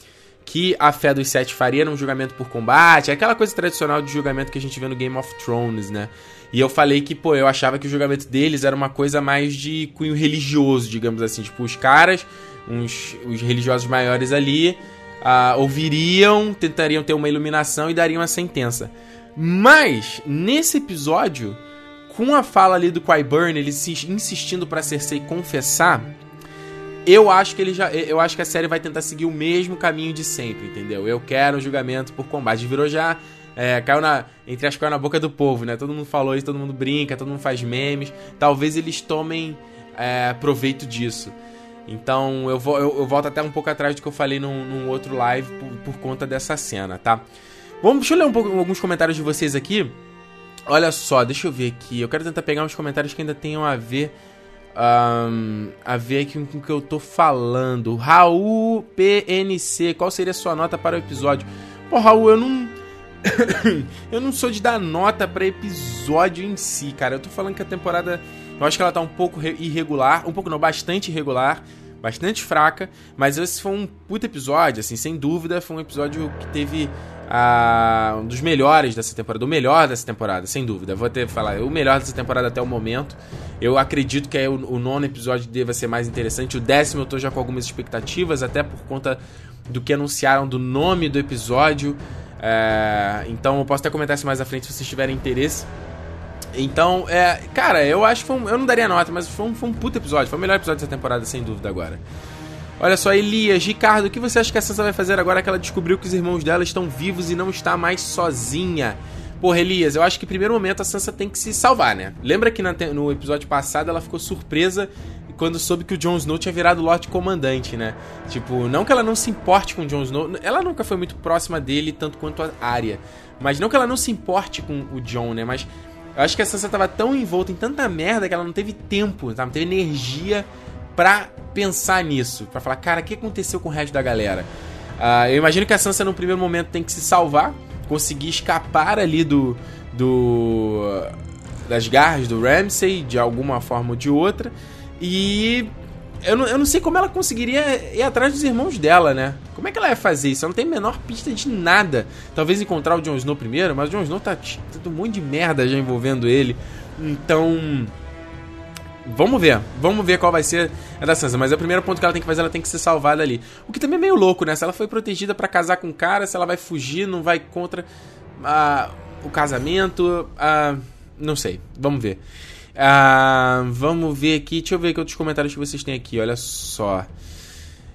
que a Fé dos Sete faria era um julgamento por combate, aquela coisa tradicional de julgamento que a gente vê no Game of Thrones, né? E eu falei que, pô, eu achava que o julgamento deles era uma coisa mais de cunho religioso, digamos assim. Tipo, os caras, uns, os religiosos maiores ali, uh, ouviriam, tentariam ter uma iluminação e dariam a sentença. Mas, nesse episódio, com a fala ali do Qyburn, ele insistindo para Cersei confessar, eu acho que ele já, eu acho que a série vai tentar seguir o mesmo caminho de sempre, entendeu? Eu quero julgamento por combate, virou já é, caiu na entre as caiu na boca do povo, né? Todo mundo falou isso, todo mundo brinca, todo mundo faz memes. Talvez eles tomem é, proveito disso. Então eu, vou, eu, eu, volto até um pouco atrás do que eu falei num, num outro live por, por, conta dessa cena, tá? Vamos, deixa eu ler um pouco, alguns comentários de vocês aqui. Olha só, deixa eu ver aqui. Eu quero tentar pegar uns comentários que ainda tenham a ver. Um, a ver aqui com o que eu tô falando. Raul PNC, qual seria a sua nota para o episódio? Pô, Raul, eu não. eu não sou de dar nota para episódio em si, cara. Eu tô falando que a temporada. Eu acho que ela tá um pouco irregular. Um pouco não, bastante irregular. Bastante fraca. Mas esse foi um puto episódio, assim, sem dúvida. Foi um episódio que teve a, um dos melhores dessa temporada, o melhor dessa temporada, sem dúvida. Vou até falar, o melhor dessa temporada até o momento. Eu acredito que é o, o, nono episódio deva ser mais interessante. O décimo eu tô já com algumas expectativas, até por conta do que anunciaram do nome do episódio. É, então eu posso até comentar isso mais à frente se vocês tiverem interesse. Então, é, cara, eu acho que um, eu não daria nota, mas foi um, foi um puto episódio. Foi o melhor episódio dessa temporada, sem dúvida, agora. Olha só, Elias, Ricardo, o que você acha que a Sansa vai fazer agora que ela descobriu que os irmãos dela estão vivos e não está mais sozinha? Porra, Elias, eu acho que primeiro momento a Sansa tem que se salvar, né? Lembra que no episódio passado ela ficou surpresa quando soube que o Jon Snow tinha virado Lorde Comandante, né? Tipo, não que ela não se importe com o Jon Snow, ela nunca foi muito próxima dele tanto quanto a Arya. Mas não que ela não se importe com o Jon, né? Mas eu acho que a Sansa tava tão envolta em tanta merda que ela não teve tempo, tá? não teve energia pra pensar nisso, para falar, cara, o que aconteceu com o resto da galera? Uh, eu imagino que a Sansa no primeiro momento tem que se salvar, conseguir escapar ali do, do das garras do Ramsay de alguma forma ou de outra e eu não, eu não sei como ela conseguiria ir atrás dos irmãos dela, né? Como é que ela ia fazer isso? Ela não tem a menor pista de nada. Talvez encontrar o Jon Snow primeiro, mas o Jon Snow tá, tá um monte de merda já envolvendo ele. Então, Vamos ver, vamos ver qual vai ser a da Sansa. Mas é o primeiro ponto que ela tem que fazer, ela tem que ser salvada ali. O que também é meio louco, né? Se ela foi protegida para casar com o cara, se ela vai fugir, não vai contra uh, o casamento. Uh, não sei, vamos ver. Uh, vamos ver aqui. Deixa eu ver que outros comentários que vocês têm aqui. Olha só.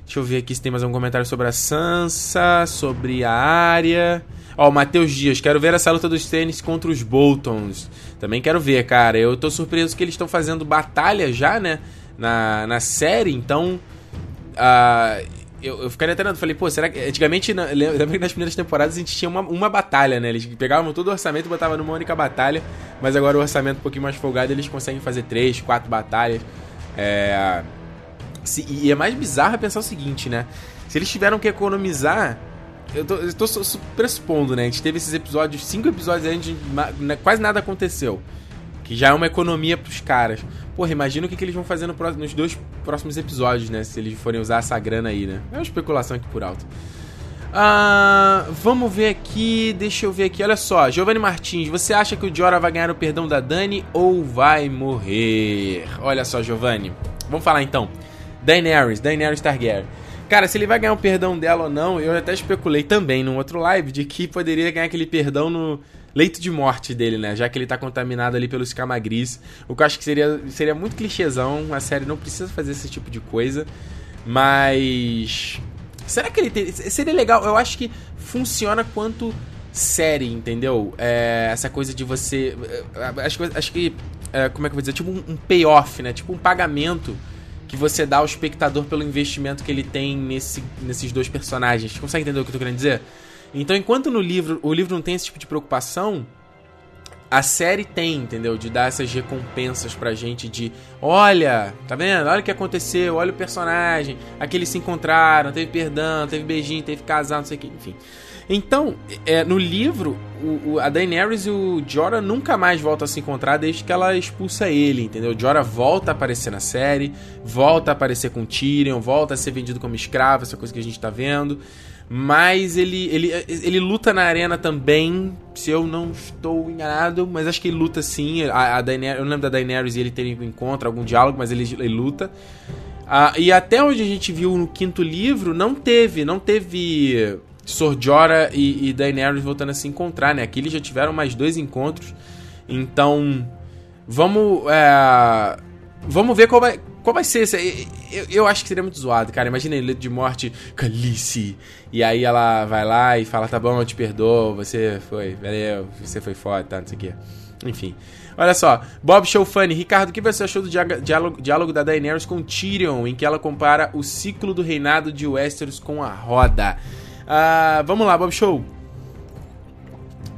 Deixa eu ver aqui se tem mais algum comentário sobre a Sansa, sobre a área. Ó, o Matheus Dias, quero ver essa luta dos tênis contra os Boltons. Também quero ver, cara. Eu tô surpreso que eles estão fazendo batalha já, né? Na, na série, então. Uh, eu, eu ficaria até falei, pô, será que. Antigamente, na, lembra que nas primeiras temporadas a gente tinha uma, uma batalha, né? Eles pegavam todo o orçamento e botavam numa única batalha, mas agora o orçamento um pouquinho mais folgado, eles conseguem fazer três, quatro batalhas. É. Se, e é mais bizarro pensar o seguinte, né? Se eles tiveram que economizar eu tô, eu tô pressupondo, né? A gente teve esses episódios, cinco episódios onde quase nada aconteceu. Que já é uma economia pros caras. Porra, imagina o que, que eles vão fazer no próximo, nos dois próximos episódios, né? Se eles forem usar essa grana aí, né? É uma especulação aqui por alto. Ah, vamos ver aqui, deixa eu ver aqui, olha só, Giovanni Martins, você acha que o Jorah vai ganhar o perdão da Dani ou vai morrer? Olha só, Giovanni, vamos falar então. Daenerys, Daenerys Targaryen. Cara, se ele vai ganhar o perdão dela ou não, eu até especulei também num outro live de que poderia ganhar aquele perdão no leito de morte dele, né? Já que ele tá contaminado ali pelos camagris. O que eu acho que seria, seria muito clichêzão. A série não precisa fazer esse tipo de coisa. Mas. Será que ele tem. Seria legal. Eu acho que funciona quanto série, entendeu? É, essa coisa de você. É, acho, acho que. É, como é que eu vou dizer? Tipo um, um payoff, né? Tipo um pagamento que você dá ao espectador pelo investimento que ele tem nesse, nesses dois personagens. Consegue entender o que eu tô querendo dizer? Então, enquanto no livro o livro não tem esse tipo de preocupação, a série tem, entendeu? De dar essas recompensas pra gente de olha, tá vendo? Olha o que aconteceu, olha o personagem, aqui eles se encontraram, teve perdão, teve beijinho, teve casal, não sei o que, enfim. Então, é, no livro, o, o, a Daenerys e o Jorah nunca mais voltam a se encontrar desde que ela expulsa ele, entendeu? O Jorah volta a aparecer na série, volta a aparecer com Tyrion, volta a ser vendido como escravo, essa coisa que a gente tá vendo. Mas ele, ele, ele luta na arena também, se eu não estou enganado, mas acho que ele luta sim. A, a Daenerys, eu não lembro da Daenerys e ele ter um encontro, algum diálogo, mas ele, ele luta. Ah, e até onde a gente viu no quinto livro, não teve, não teve Sor e, e Daenerys voltando a se encontrar, né? Aqui eles já tiveram mais dois encontros. Então, vamos. É, vamos ver qual vai, qual vai ser esse. Eu, eu acho que seria muito zoado, cara. Imagina ele de morte, Calice. E aí ela vai lá e fala: tá bom, eu te perdoo, você foi, valeu, você foi foda, tá, não sei o quê. Enfim. Olha só, Bob Show Funny. Ricardo, o que você achou do diálogo, diálogo da Daenerys com Tyrion, em que ela compara o ciclo do reinado de Westeros com a roda? Uh, vamos lá, Bob Show.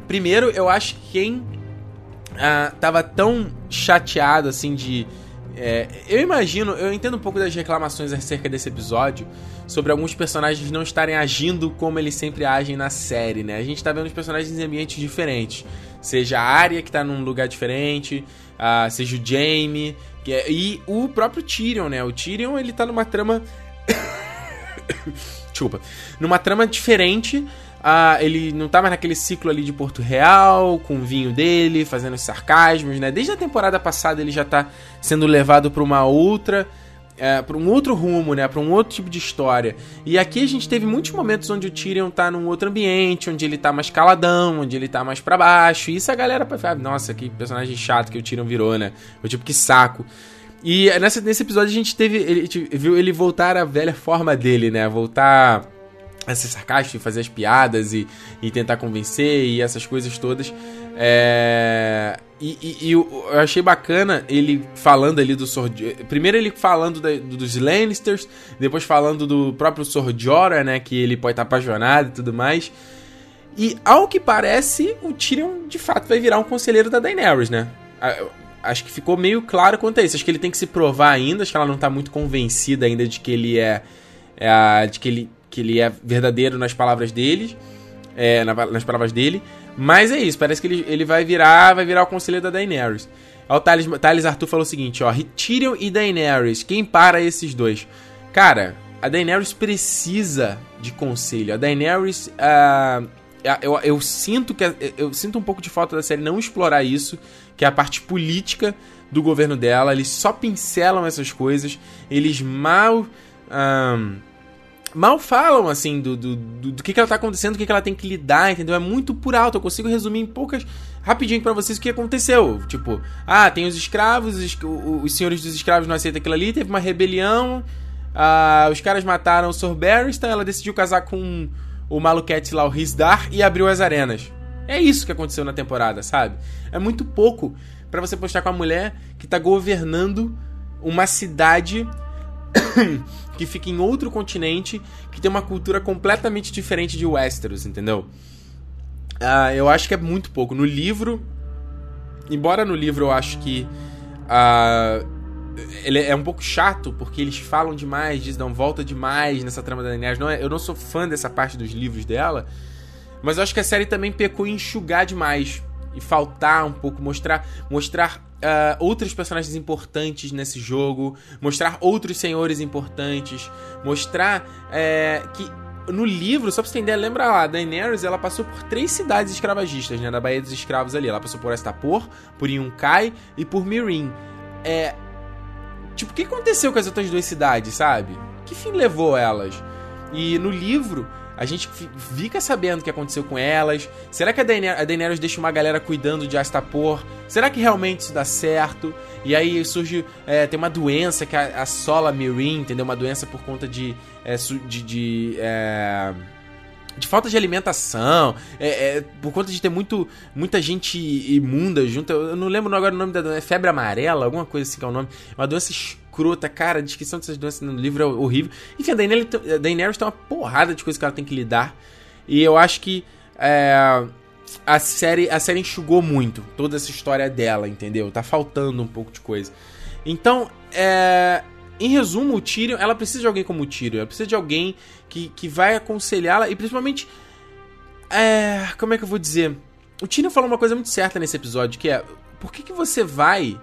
Primeiro, eu acho que quem uh, tava tão chateado assim de. É, eu imagino, eu entendo um pouco das reclamações acerca desse episódio sobre alguns personagens não estarem agindo como eles sempre agem na série, né? A gente tá vendo os personagens em ambientes diferentes. Seja a Arya, que tá num lugar diferente, uh, seja o Jaime, é, e o próprio Tyrion, né? O Tyrion, ele tá numa trama Desculpa. Numa trama diferente. Ah, ele não tá mais naquele ciclo ali de Porto Real, com o vinho dele, fazendo os sarcasmos, né? Desde a temporada passada ele já tá sendo levado para uma outra. É, para um outro rumo, né? Para um outro tipo de história. E aqui a gente teve muitos momentos onde o Tyrion tá num outro ambiente, onde ele tá mais caladão, onde ele tá mais para baixo. E isso a galera vai falar, nossa, que personagem chato que o Tyrion virou, né? Eu tipo, que saco. E nessa, nesse episódio a gente teve. Ele, viu ele voltar à velha forma dele, né? Voltar a ser sarcástico, fazer as piadas e, e tentar convencer e essas coisas todas. É... E, e, e, eu achei bacana ele falando ali do Sword... Primeiro ele falando da, dos Lannisters, depois falando do próprio Jorah, né? Que ele pode estar apaixonado e tudo mais. E ao que parece, o Tyrion de fato vai virar um conselheiro da Daenerys, né? Acho que ficou meio claro quanto a isso. Acho que ele tem que se provar ainda, acho que ela não tá muito convencida ainda de que ele é, é de que ele, que ele é verdadeiro nas palavras dele, é, nas palavras dele. Mas é isso, parece que ele, ele vai virar, vai virar o conselheiro da Daenerys. O Thales, Thales Arthur falou o seguinte, ó, Tyrion e Daenerys, quem para esses dois? Cara, a Daenerys precisa de conselho. A Daenerys, uh, eu, eu sinto que eu sinto um pouco de falta da série não explorar isso que é a parte política do governo dela. Eles só pincelam essas coisas, eles mal. Um, mal falam, assim, do, do, do, do que, que ela tá acontecendo, do que, que ela tem que lidar, entendeu? É muito por alto. Eu consigo resumir em poucas. rapidinho para vocês o que aconteceu. Tipo, ah, tem os escravos, os, os senhores dos escravos não aceitam aquilo ali, teve uma rebelião. Ah, os caras mataram o Sir Barristan, ela decidiu casar com o maluquete lá, o Rizdar, e abriu as arenas. É isso que aconteceu na temporada, sabe? É muito pouco para você postar com a mulher que tá governando uma cidade que fica em outro continente, que tem uma cultura completamente diferente de Westeros, entendeu? Uh, eu acho que é muito pouco. No livro, embora no livro eu acho que uh, ele é um pouco chato, porque eles falam demais, dizem, dão volta demais nessa trama da Daenerys. Não é, eu não sou fã dessa parte dos livros dela, mas eu acho que a série também pecou em enxugar demais e faltar um pouco, mostrar, mostrar uh, outros personagens importantes nesse jogo, mostrar outros senhores importantes, mostrar é, que no livro, só pra você entender, lembra lá, Daenerys, ela passou por três cidades escravagistas, né, da Baía dos Escravos ali. Ela passou por Astapor, por Yunkai e por Mirin. É... Tipo, o que aconteceu com as outras duas cidades, sabe? Que fim levou elas? E no livro, a gente fica sabendo o que aconteceu com elas. Será que a, Daener a Daenerys deixa uma galera cuidando de Astapor? Será que realmente isso dá certo? E aí surge. É, tem uma doença que assola Mirin, entendeu? Uma doença por conta de. É, de, de é de falta de alimentação, é, é, por conta de ter muito, muita gente imunda junto. Eu não lembro agora o nome da doença, é febre amarela, alguma coisa assim que é o nome. Uma doença escrota, cara. A descrição dessas doenças no livro é horrível. Enfim, a Daenerys, a Daenerys tem uma porrada de coisas que ela tem que lidar. E eu acho que é, a, série, a série enxugou muito toda essa história dela, entendeu? Tá faltando um pouco de coisa. Então, é, em resumo, o Tyrion, ela precisa de alguém como o Tyrion. Ela precisa de alguém que, que vai aconselhá-la e principalmente. É, como é que eu vou dizer? O Tyrion falou uma coisa muito certa nesse episódio, que é. Por que, que você vai.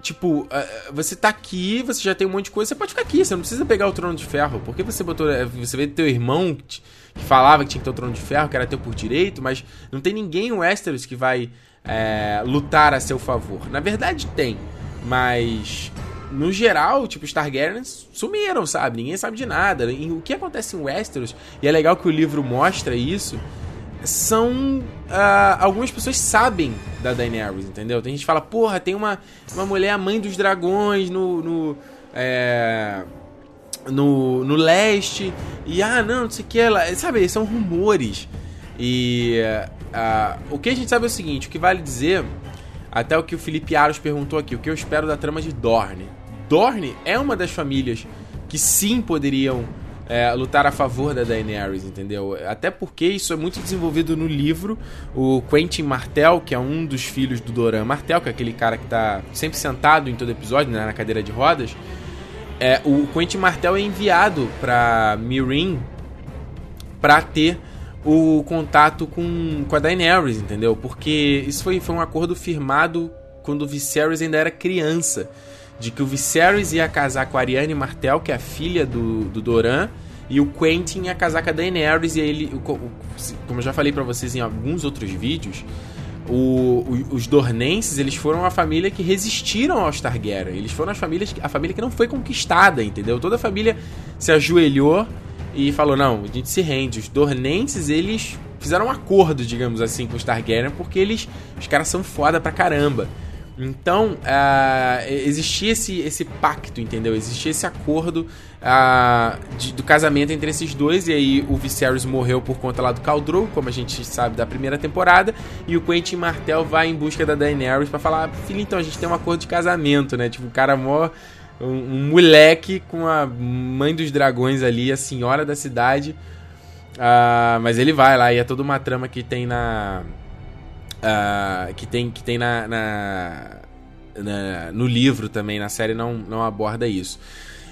Tipo, você tá aqui, você já tem um monte de coisa, você pode ficar aqui, você não precisa pegar o trono de ferro. Por que você botou. É, você vê teu irmão que, que falava que tinha que ter o trono de ferro, que era teu por direito, mas não tem ninguém em Westeros que vai é, lutar a seu favor. Na verdade, tem. Mas no geral, tipo, os Targaryens sumiram, sabe? Ninguém sabe de nada. E o que acontece em Westeros, e é legal que o livro mostra isso, são. Uh, algumas pessoas sabem da Daenerys, entendeu? Tem gente que fala, porra, tem uma, uma mulher, a mãe dos dragões no. no é, no, no leste, e ah, não, não sei o que, ela. Sabe, são rumores. E uh, o que a gente sabe é o seguinte: o que vale dizer até o que o Felipe Aros perguntou aqui, o que eu espero da trama de Dorne. Dorne é uma das famílias que sim poderiam é, lutar a favor da Daenerys, entendeu? Até porque isso é muito desenvolvido no livro. O Quentin Martel, que é um dos filhos do Doran Martel, que é aquele cara que tá sempre sentado em todo episódio, né, na cadeira de rodas. É, o Quentin Martel é enviado para Meereen para ter o contato com, com a Daenerys, entendeu? Porque isso foi, foi um acordo firmado quando o Viserys ainda era criança. De que o Viserys ia casar com a Ariane Martel, que é a filha do, do Doran, e o Quentin ia casar com a Daenerys, e ele, como eu já falei para vocês em alguns outros vídeos, o, os Dornenses, eles foram a família que resistiram aos Targaryen. Eles foram as famílias, a família que não foi conquistada, entendeu? Toda a família se ajoelhou e falou: não, a gente se rende. Os Dornenses, eles fizeram um acordo, digamos assim, com os Targaryen, porque eles. Os caras são foda pra caramba. Então, uh, existia esse, esse pacto, entendeu? Existia esse acordo uh, de, do casamento entre esses dois. E aí o Viserys morreu por conta lá do Khal como a gente sabe da primeira temporada. E o Quentin Martel vai em busca da Daenerys para falar: filho, então a gente tem um acordo de casamento, né? Tipo, o cara mó um, um, moleque com a mãe dos dragões ali, a senhora da cidade. Uh, mas ele vai lá e é toda uma trama que tem na. Uh, que tem, que tem na, na, na, no livro também, na série não, não aborda isso.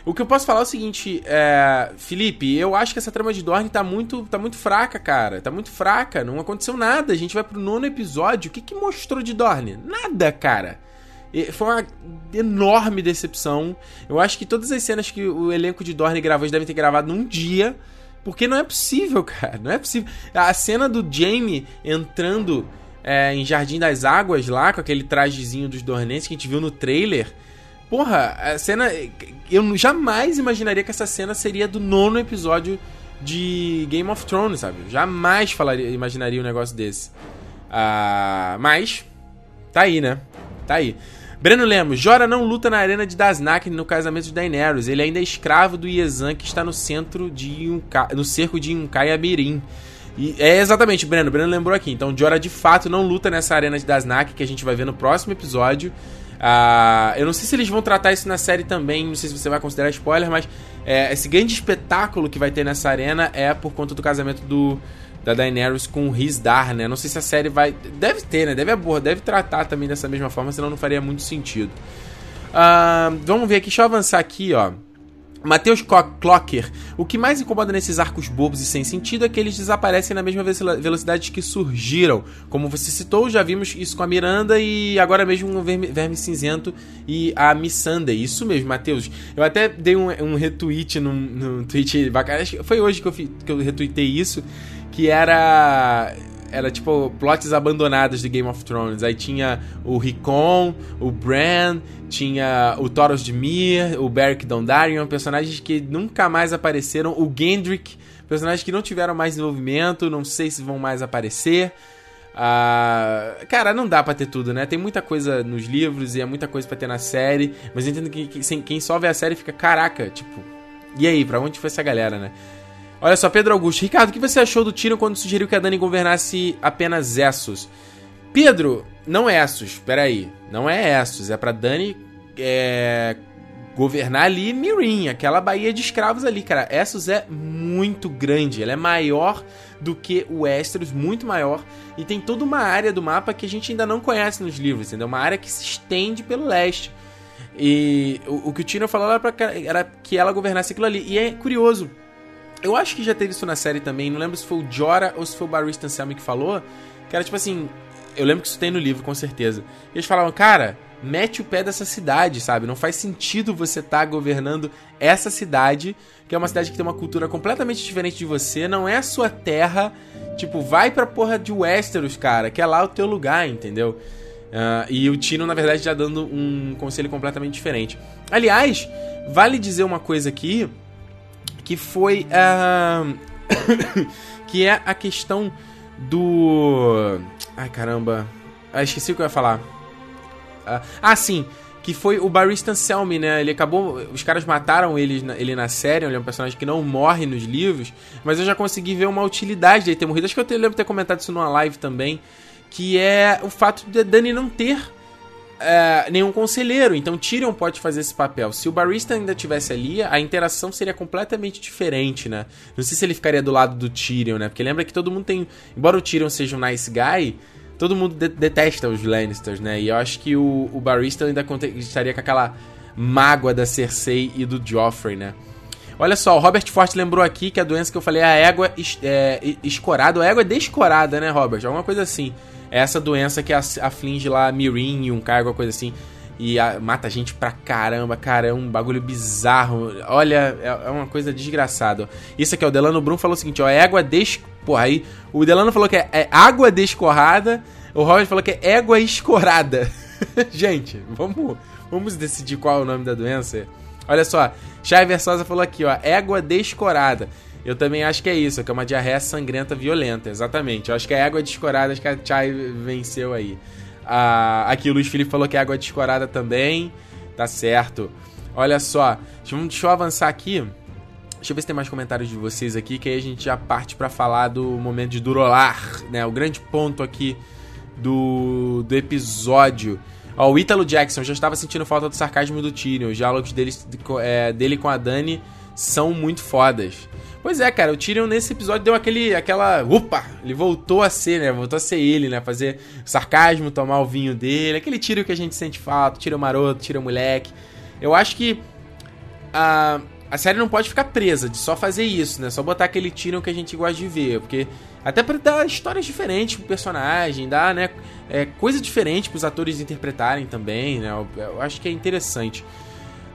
O que eu posso falar é o seguinte, é, Felipe, eu acho que essa trama de Dorne tá muito, tá muito fraca, cara. Tá muito fraca, não aconteceu nada. A gente vai pro nono episódio. O que, que mostrou de Dorne? Nada, cara. Foi uma enorme decepção. Eu acho que todas as cenas que o elenco de Dorne gravou, eles devem ter gravado num dia. Porque não é possível, cara. Não é possível. A cena do Jamie entrando é, em Jardim das Águas lá, com aquele trajezinho dos Dornenses que a gente viu no trailer. Porra, a cena. Eu jamais imaginaria que essa cena seria do nono episódio de Game of Thrones, sabe? Jamais falaria, imaginaria um negócio desse. Ah, mas. Tá aí, né? Tá aí. Breno Lemos, Jora não luta na arena de Dasnak no casamento de Daenerys. Ele ainda é escravo do Yezan que está no centro de Yunkai, no cerco de Yunkai Abirin. E é exatamente, Breno. Breno lembrou aqui. Então, Jora de fato não luta nessa arena de Dasnak que a gente vai ver no próximo episódio. Uh, eu não sei se eles vão tratar isso na série também, não sei se você vai considerar spoiler, mas é, esse grande espetáculo que vai ter nessa arena é por conta do casamento do, da Daenerys com o Rizdar, né? Não sei se a série vai. Deve ter, né? Deve abordar, deve tratar também dessa mesma forma, senão não faria muito sentido. Uh, vamos ver aqui, deixa eu avançar aqui, ó. Matheus Clocker, o que mais incomoda nesses arcos bobos e sem sentido é que eles desaparecem na mesma velocidade que surgiram. Como você citou, já vimos isso com a Miranda e agora mesmo o Verme, Cinzento e a Missandei. Isso mesmo, Matheus. Eu até dei um, um retweet num, num tweet bacana, acho que foi hoje que eu, que eu retweetei isso, que era era tipo plots abandonados de Game of Thrones. Aí tinha o Rickon, o Bran, tinha o Thoros de Mir, o Beric Dondarrion, personagens que nunca mais apareceram. O Gendrick, personagens que não tiveram mais desenvolvimento, não sei se vão mais aparecer. Uh, cara, não dá pra ter tudo, né? Tem muita coisa nos livros e é muita coisa para ter na série, mas eu entendo que, que quem só vê a série fica, caraca, tipo, e aí, pra onde foi essa galera, né? Olha só, Pedro Augusto. Ricardo, o que você achou do Tyrion quando sugeriu que a Dani governasse apenas Essos? Pedro, não é Essos, peraí. Não é Essos, é pra Dani é, governar ali Mirin, aquela baía de escravos ali, cara. Essos é muito grande, ela é maior do que o Westeros, muito maior. E tem toda uma área do mapa que a gente ainda não conhece nos livros, entendeu? Uma área que se estende pelo leste. E o, o que o Tyrion falou era, pra, era que ela governasse aquilo ali. E é curioso, eu acho que já teve isso na série também. Não lembro se foi o Jora ou se foi o Barry Anselmi que falou. Que era tipo assim. Eu lembro que isso tem no livro, com certeza. E eles falavam, cara, mete o pé dessa cidade, sabe? Não faz sentido você estar tá governando essa cidade, que é uma cidade que tem uma cultura completamente diferente de você, não é a sua terra. Tipo, vai pra porra de Westeros, cara, que é lá o teu lugar, entendeu? Uh, e o Tino, na verdade, já dando um conselho completamente diferente. Aliás, vale dizer uma coisa aqui que foi uh, que é a questão do ai caramba ah, esqueci o que eu ia falar uh, ah sim que foi o Barista Selmy, né? Ele acabou. Os caras mataram ele, ele na série, ele é um personagem que não morre nos livros, mas eu já consegui ver uma utilidade dele ter morrido. Acho que eu te, lembro de ter comentado isso numa live também. Que é o fato de Dani não ter é, nenhum conselheiro. Então Tyrion pode fazer esse papel. Se o Barista ainda tivesse ali, a interação seria completamente diferente, né? Não sei se ele ficaria do lado do Tyrion, né? Porque lembra que todo mundo tem. Embora o Tyrion seja um nice guy, todo mundo de detesta os Lannisters, né? E eu acho que o, o Barista ainda estaria com aquela mágoa da Cersei e do Joffrey, né? Olha só, o Robert Forte lembrou aqui que a doença que eu falei é a égua es, é, escorada, ou a égua descorada, né, Robert? Alguma coisa assim. Essa doença que aflige lá Mirin, um cargo, coisa assim. E a, mata gente pra caramba, cara, é um bagulho bizarro. Olha, é, é, uma coisa desgraçada. Isso aqui, ó, o Delano Brum falou o seguinte, ó, é água des... Porra, aí o Delano falou que é, é água descorrada, o Robert falou que é égua escorada. gente, vamos, vamos decidir qual é o nome da doença. Olha só, Chay Versosa falou aqui, ó, égua descorada. Eu também acho que é isso, que é uma diarreia sangrenta violenta, exatamente. Eu acho que é água descorada, acho que a Chai venceu aí. Ah, aqui o Luiz Felipe falou que é água descorada também. Tá certo. Olha só, deixa eu avançar aqui. Deixa eu ver se tem mais comentários de vocês aqui, que aí a gente já parte para falar do momento de Durolar, né? O grande ponto aqui do, do episódio. Ó, o Ítalo Jackson já estava sentindo falta do sarcasmo do Tyrion. Os diálogos dele, é, dele com a Dani são muito fodas. Pois é, cara, o Tyrion nesse episódio deu aquele, aquela, opa, ele voltou a ser, né, voltou a ser ele, né, fazer sarcasmo, tomar o vinho dele, aquele Tyrion que a gente sente falta, Tyrion maroto, Tyrion moleque. Eu acho que a, a série não pode ficar presa de só fazer isso, né, só botar aquele Tyrion que a gente gosta de ver, porque até para dar histórias diferentes pro personagem, dar, né, é, coisa diferente pros atores interpretarem também, né, eu, eu acho que é interessante.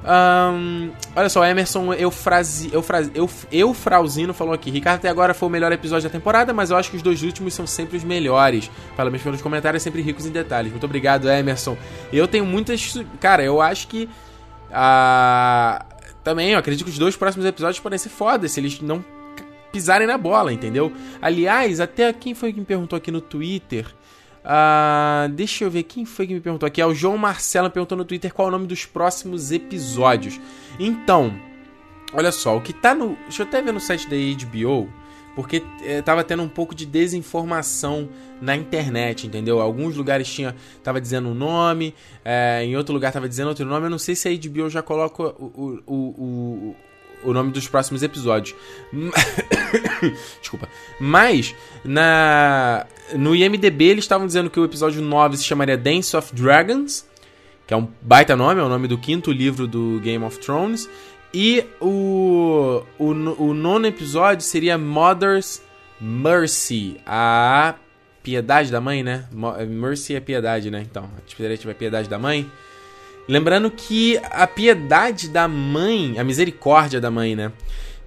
Um, olha só, Emerson Eufrasi, Euf, falou aqui: Ricardo até agora foi o melhor episódio da temporada, mas eu acho que os dois últimos são sempre os melhores. Menos pelos comentários, sempre ricos em detalhes. Muito obrigado, Emerson. Eu tenho muitas. Cara, eu acho que. Uh, também, eu acredito que os dois próximos episódios podem ser fodas se eles não pisarem na bola, entendeu? Aliás, até quem foi que me perguntou aqui no Twitter. Uh, deixa eu ver quem foi que me perguntou aqui. É o João Marcelo perguntou no Twitter qual é o nome dos próximos episódios. Então, olha só, o que tá no. Deixa eu até ver no site da HBO, porque é, tava tendo um pouco de desinformação na internet, entendeu? Alguns lugares tinha tava dizendo um nome, é, em outro lugar tava dizendo outro nome. Eu não sei se a HBO já coloca o, o, o, o nome dos próximos episódios. Desculpa. Mas, na no IMDB eles estavam dizendo que o episódio 9 se chamaria Dance of Dragons, que é um baita nome, é o nome do quinto livro do Game of Thrones. E o, o, o nono episódio seria Mother's Mercy, a piedade da mãe, né? Mercy é piedade, né? Então, a expectativa é piedade da mãe. Lembrando que a piedade da mãe, a misericórdia da mãe, né?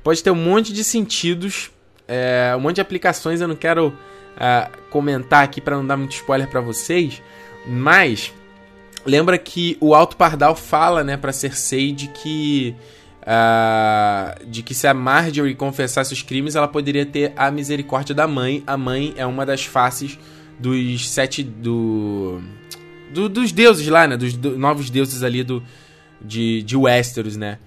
Pode ter um monte de sentidos, é, um monte de aplicações. Eu não quero uh, comentar aqui para não dar muito spoiler para vocês, mas lembra que o Alto Pardal fala, né, para Cersei de que uh, de que se a Marjorie confessasse os crimes, ela poderia ter a misericórdia da mãe. A mãe é uma das faces dos sete do do, dos deuses lá, né? Dos do, novos deuses ali do, de, de Westeros, né?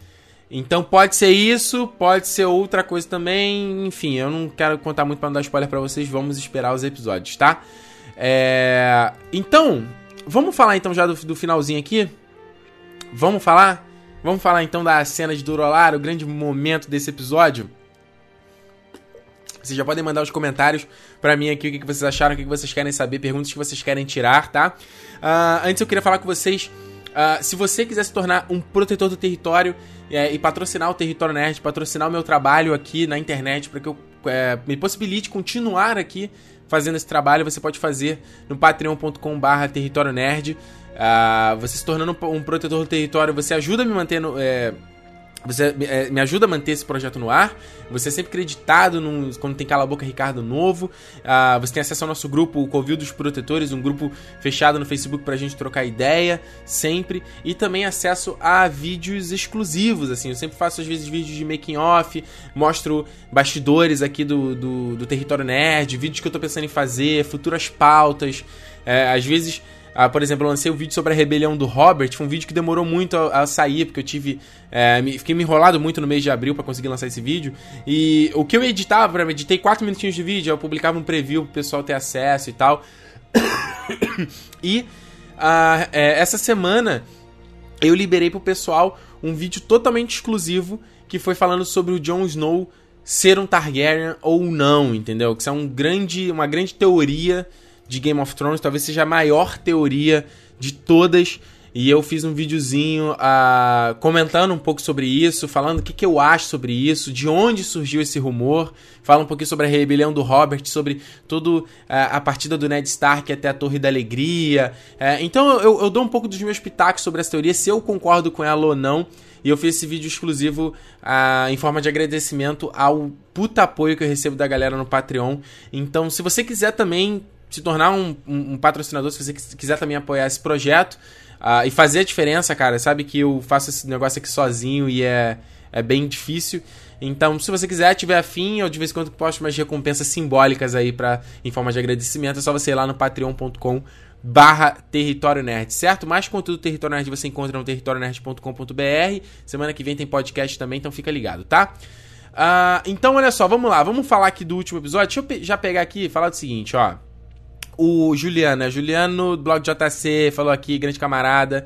Então pode ser isso, pode ser outra coisa também. Enfim, eu não quero contar muito para não dar spoiler para vocês. Vamos esperar os episódios, tá? É... Então, vamos falar então já do, do finalzinho aqui? Vamos falar? Vamos falar então da cena de Durolar, o grande momento desse episódio? Vocês já podem mandar os comentários para mim aqui o que, vocês acharam, o que, vocês querem saber, perguntas que vocês querem tirar, tá? Uh, antes eu queria falar com vocês. Uh, se você quiser se tornar um protetor do território é, e patrocinar o Território Nerd, patrocinar o meu trabalho aqui na internet, para que eu é, me possibilite continuar aqui fazendo esse trabalho, você pode fazer no patreon.com/barra território nerd. Uh, você se tornando um protetor do território, você ajuda a me manter no, é, você é, me ajuda a manter esse projeto no ar. Você é sempre acreditado num, quando tem Cala a Boca Ricardo novo. Uh, você tem acesso ao nosso grupo, o Covil dos Protetores, um grupo fechado no Facebook pra gente trocar ideia, sempre. E também acesso a vídeos exclusivos, assim. Eu sempre faço, às vezes, vídeos de making off, mostro bastidores aqui do, do, do Território Nerd, vídeos que eu tô pensando em fazer, futuras pautas. É, às vezes ah, por exemplo, eu lancei o um vídeo sobre a rebelião do Robert, foi um vídeo que demorou muito a, a sair, porque eu tive. É, me, fiquei me enrolado muito no mês de abril para conseguir lançar esse vídeo. E o que eu editava, eu editei 4 minutinhos de vídeo, eu publicava um preview pro pessoal ter acesso e tal. e uh, é, essa semana eu liberei pro pessoal um vídeo totalmente exclusivo que foi falando sobre o Jon Snow ser um Targaryen ou não, entendeu? Que isso é um grande, uma grande teoria de Game of Thrones, talvez seja a maior teoria de todas. E eu fiz um videozinho uh, comentando um pouco sobre isso, falando o que, que eu acho sobre isso, de onde surgiu esse rumor, fala um pouquinho sobre a rebelião do Robert, sobre toda uh, a partida do Ned Stark até a Torre da Alegria. Uh, então eu, eu, dou um pouco dos meus pitacos sobre essa teoria, se eu concordo com ela ou não. E eu fiz esse vídeo exclusivo uh, em forma de agradecimento ao puta apoio que eu recebo da galera no Patreon. Então, se você quiser também se tornar um, um, um, patrocinador, se você quiser também apoiar esse projeto uh, e fazer a diferença, cara. Sabe que eu faço esse negócio aqui sozinho e é, é bem difícil. Então, se você quiser, tiver afim, eu de vez em quando posto umas recompensas simbólicas aí para em forma de agradecimento, é só você ir lá no patreon.com barra Território Nerd, certo? Mais conteúdo do Território Nerd você encontra no territorionerd.com.br. Semana que vem tem podcast também, então fica ligado, tá? Uh, então, olha só, vamos lá, vamos falar aqui do último episódio. Deixa eu já pegar aqui e falar do seguinte, ó o Juliano, né? Juliano do blog JC, falou aqui, grande camarada.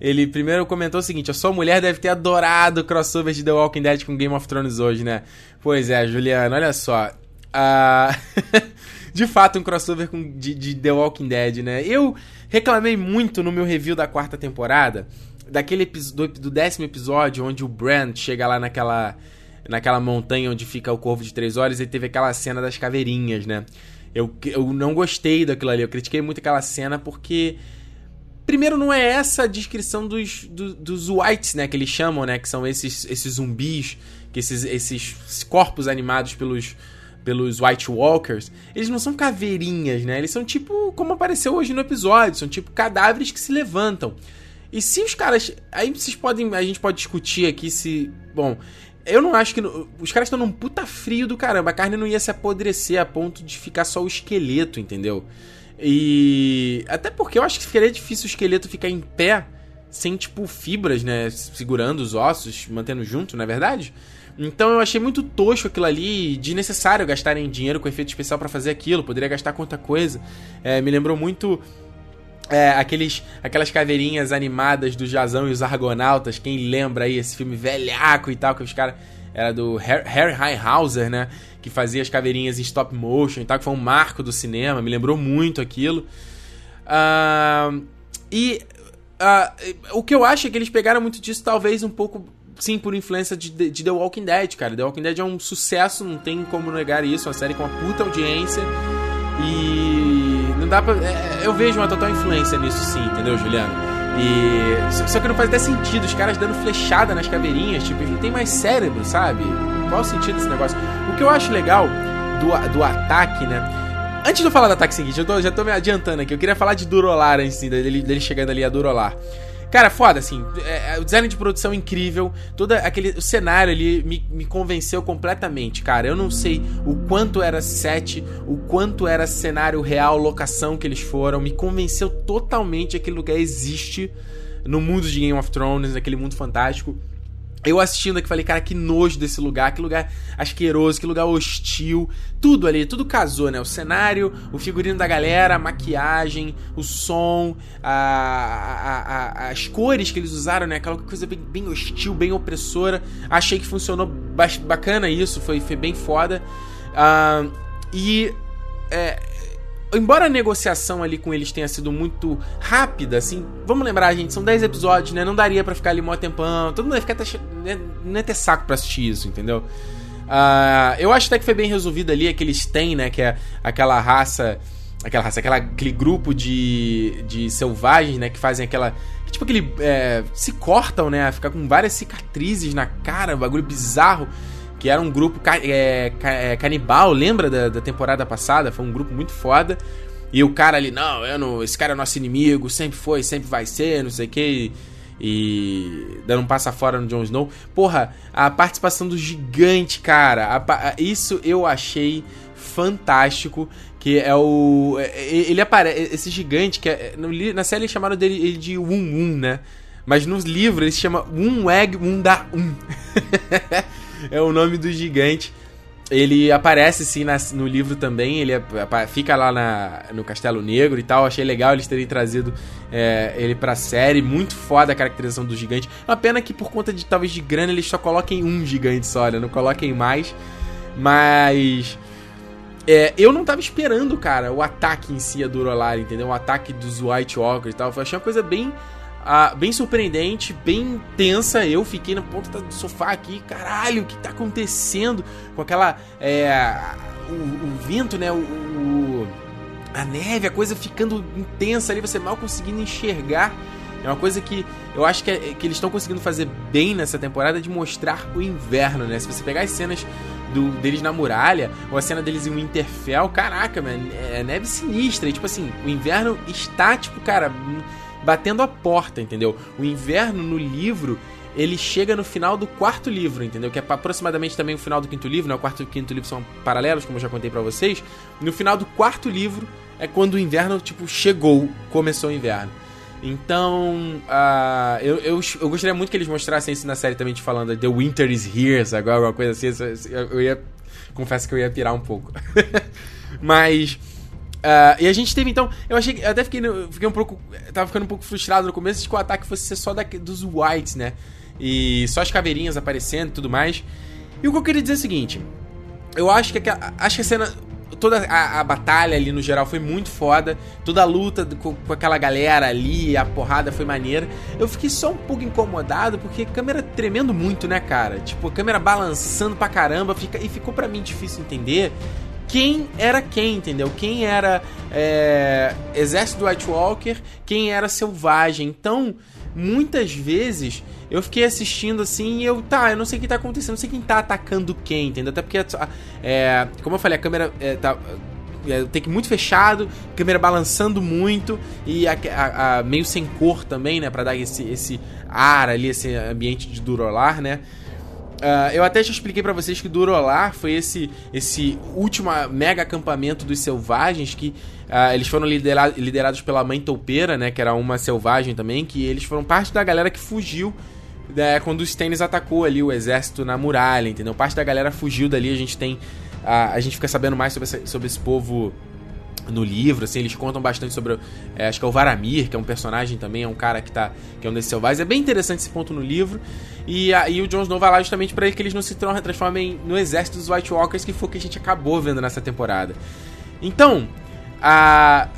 Ele primeiro comentou o seguinte: a sua mulher deve ter adorado o crossover de The Walking Dead com Game of Thrones hoje, né? Pois é, Juliano, olha só. Uh... de fato, um crossover com, de, de, The Walking Dead, né? Eu reclamei muito no meu review da quarta temporada, daquele do, do décimo episódio, onde o Brand chega lá naquela, naquela montanha onde fica o Corvo de Três Olhos e teve aquela cena das caveirinhas, né? Eu, eu não gostei daquilo ali. Eu critiquei muito aquela cena porque. Primeiro, não é essa a descrição dos, do, dos whites, né? Que eles chamam, né? Que são esses, esses zumbis, que esses, esses corpos animados pelos, pelos White Walkers. Eles não são caveirinhas, né? Eles são tipo, como apareceu hoje no episódio, são tipo cadáveres que se levantam. E se os caras. Aí vocês podem. A gente pode discutir aqui se. Bom, eu não acho que. Os caras estão num puta frio do caramba. A carne não ia se apodrecer a ponto de ficar só o esqueleto, entendeu? E. Até porque eu acho que ficaria difícil o esqueleto ficar em pé sem, tipo, fibras, né? Segurando os ossos, mantendo junto, não é verdade? Então eu achei muito tosco aquilo ali, desnecessário gastarem dinheiro com efeito especial para fazer aquilo. Poderia gastar outra coisa. É, me lembrou muito é, aqueles, aquelas caveirinhas animadas do Jazão e os Argonautas, quem lembra aí esse filme velhaco e tal, que os caras. Era do Harry Highhauser, né? Que fazia as caveirinhas em stop motion e tal, que foi um marco do cinema, me lembrou muito aquilo. Uh, e uh, o que eu acho é que eles pegaram muito disso, talvez um pouco sim por influência de, de, The Walking Dead, cara. The Walking Dead é um sucesso, não tem como negar isso. Uma série com uma puta audiência. E dá pra. É, eu vejo uma total influência nisso, sim, entendeu, Juliano? E. Só que não faz até sentido, os caras dando flechada nas caveirinhas, tipo, tem mais cérebro, sabe? Qual o sentido desse negócio? O que eu acho legal do, do ataque, né? Antes de eu falar do ataque seguinte, eu tô, já tô me adiantando aqui. Eu queria falar de Durolar antes dele, dele chegando ali a Durolar. Cara, foda, assim. É, é, o design de produção é incrível. Todo aquele o cenário ali me, me convenceu completamente, cara. Eu não sei o quanto era set, o quanto era cenário real, locação que eles foram. Me convenceu totalmente aquele lugar existe no mundo de Game of Thrones, naquele mundo fantástico. Eu assistindo aqui falei, cara, que nojo desse lugar, que lugar asqueroso, que lugar hostil. Tudo ali, tudo casou, né? O cenário, o figurino da galera, a maquiagem, o som, a, a, a, as cores que eles usaram, né? Aquela coisa bem, bem hostil, bem opressora. Achei que funcionou bacana isso, foi, foi bem foda. Uh, e é, embora a negociação ali com eles tenha sido muito rápida, assim, vamos lembrar, gente, são 10 episódios, né? Não daria para ficar ali mó tempão, todo mundo ia ficar até, né, não ia ter saco pra assistir isso, entendeu? Uh, eu acho até que foi bem resolvido ali aqueles têm, né? Que é aquela raça. Aquela raça, aquela, aquele grupo de, de selvagens, né? Que fazem aquela. Tipo aquele. É, se cortam, né? Ficar com várias cicatrizes na cara, um bagulho bizarro que era um grupo ca é, ca é, canibal, lembra da, da, temporada passada? Foi um grupo muito foda. E o cara ali, não, eu não, esse cara é nosso inimigo, sempre foi, sempre vai ser, não sei o que. E dando um passa fora no Jon Snow. Porra, a participação do gigante, cara. A, a, isso eu achei fantástico. Que é o. É, é, ele aparece. Esse gigante, que é, na série eles chamaram dele de Wum Wum, né? Mas nos livros ele se chama Wum Egg Wum Da Um. é o nome do gigante. Ele aparece sim na, no livro também, ele fica lá na, no Castelo Negro e tal. Achei legal eles terem trazido é, ele pra série. Muito foda a caracterização do gigante. Uma pena que por conta de talvez de grana eles só coloquem um gigante só, né? Não coloquem mais. Mas. É, eu não tava esperando, cara, o ataque em si a Durolar, entendeu? O ataque dos White Walkers e tal. Eu achei uma coisa bem ah, bem surpreendente, bem tensa. Eu fiquei na ponta do sofá aqui, caralho, o que tá acontecendo? Com aquela. É, o, o, vento, né? O, o, a neve, a coisa ficando intensa ali, você mal conseguindo enxergar. É uma coisa que eu acho que, é, que eles estão conseguindo fazer bem nessa temporada de mostrar o inverno, né? Se você pegar as cenas do, deles na muralha, ou a cena deles em Winterfell, caraca, mano, é neve sinistra. E, tipo assim, o inverno está, tipo, cara batendo a porta, entendeu? O inverno no livro ele chega no final do quarto livro, entendeu? Que é aproximadamente também o final do quinto livro, né? O quarto e o quinto livro são paralelos, como eu já contei para vocês. No final do quarto livro é quando o inverno, tipo, chegou, começou o inverno. Então, uh, eu, eu, eu, gostaria muito que eles mostrassem isso na série também, te falando The Winter is Here, agora alguma coisa assim. Eu ia. Confesso que eu ia pirar um pouco. Mas. Uh, e a gente teve então. Eu achei. Eu até fiquei, fiquei um pouco. Tava ficando um pouco frustrado no começo de que o ataque fosse ser só da, dos Whites, né? E só as caveirinhas aparecendo e tudo mais. E o que eu queria dizer é o seguinte. Eu acho que aquela, acho que a cena. Toda a, a, batalha ali no geral foi muito foda. Toda a luta com, com, aquela galera ali, a porrada foi maneira. Eu fiquei só um pouco incomodado porque a câmera tremendo muito, né, cara? Tipo, a câmera balançando pra caramba. Fica, e ficou para mim difícil entender quem era quem, entendeu? Quem era é, exército do White Walker, quem era selvagem. Então, muitas vezes eu fiquei assistindo assim e eu, tá, eu não sei o que tá acontecendo, não sei quem tá atacando quem, entendeu? Até porque, é, como eu falei, a câmera é, tá. É, tem que muito fechado, câmera balançando muito e a, a, a, meio sem cor também, né? Pra dar esse, esse ar ali, esse ambiente de durolar, né? Uh, eu até já expliquei para vocês que Durolar foi esse, esse último mega acampamento dos selvagens que uh, eles foram lidera liderados pela mãe toupeira, né? Que era uma selvagem também, que eles foram parte da galera que fugiu né, quando o Stannis atacou ali o exército na muralha, entendeu? Parte da galera fugiu dali, a gente tem. Uh, a gente fica sabendo mais sobre, essa, sobre esse povo no livro, assim, eles contam bastante sobre, é, acho que é o Varamir, que é um personagem também, é um cara que tá, que é um desses selvagens, é bem interessante esse ponto no livro, e aí o Jon Snow vai lá justamente para que eles não se transformem no exército dos White Walkers, que foi o que a gente acabou vendo nessa temporada. Então, a...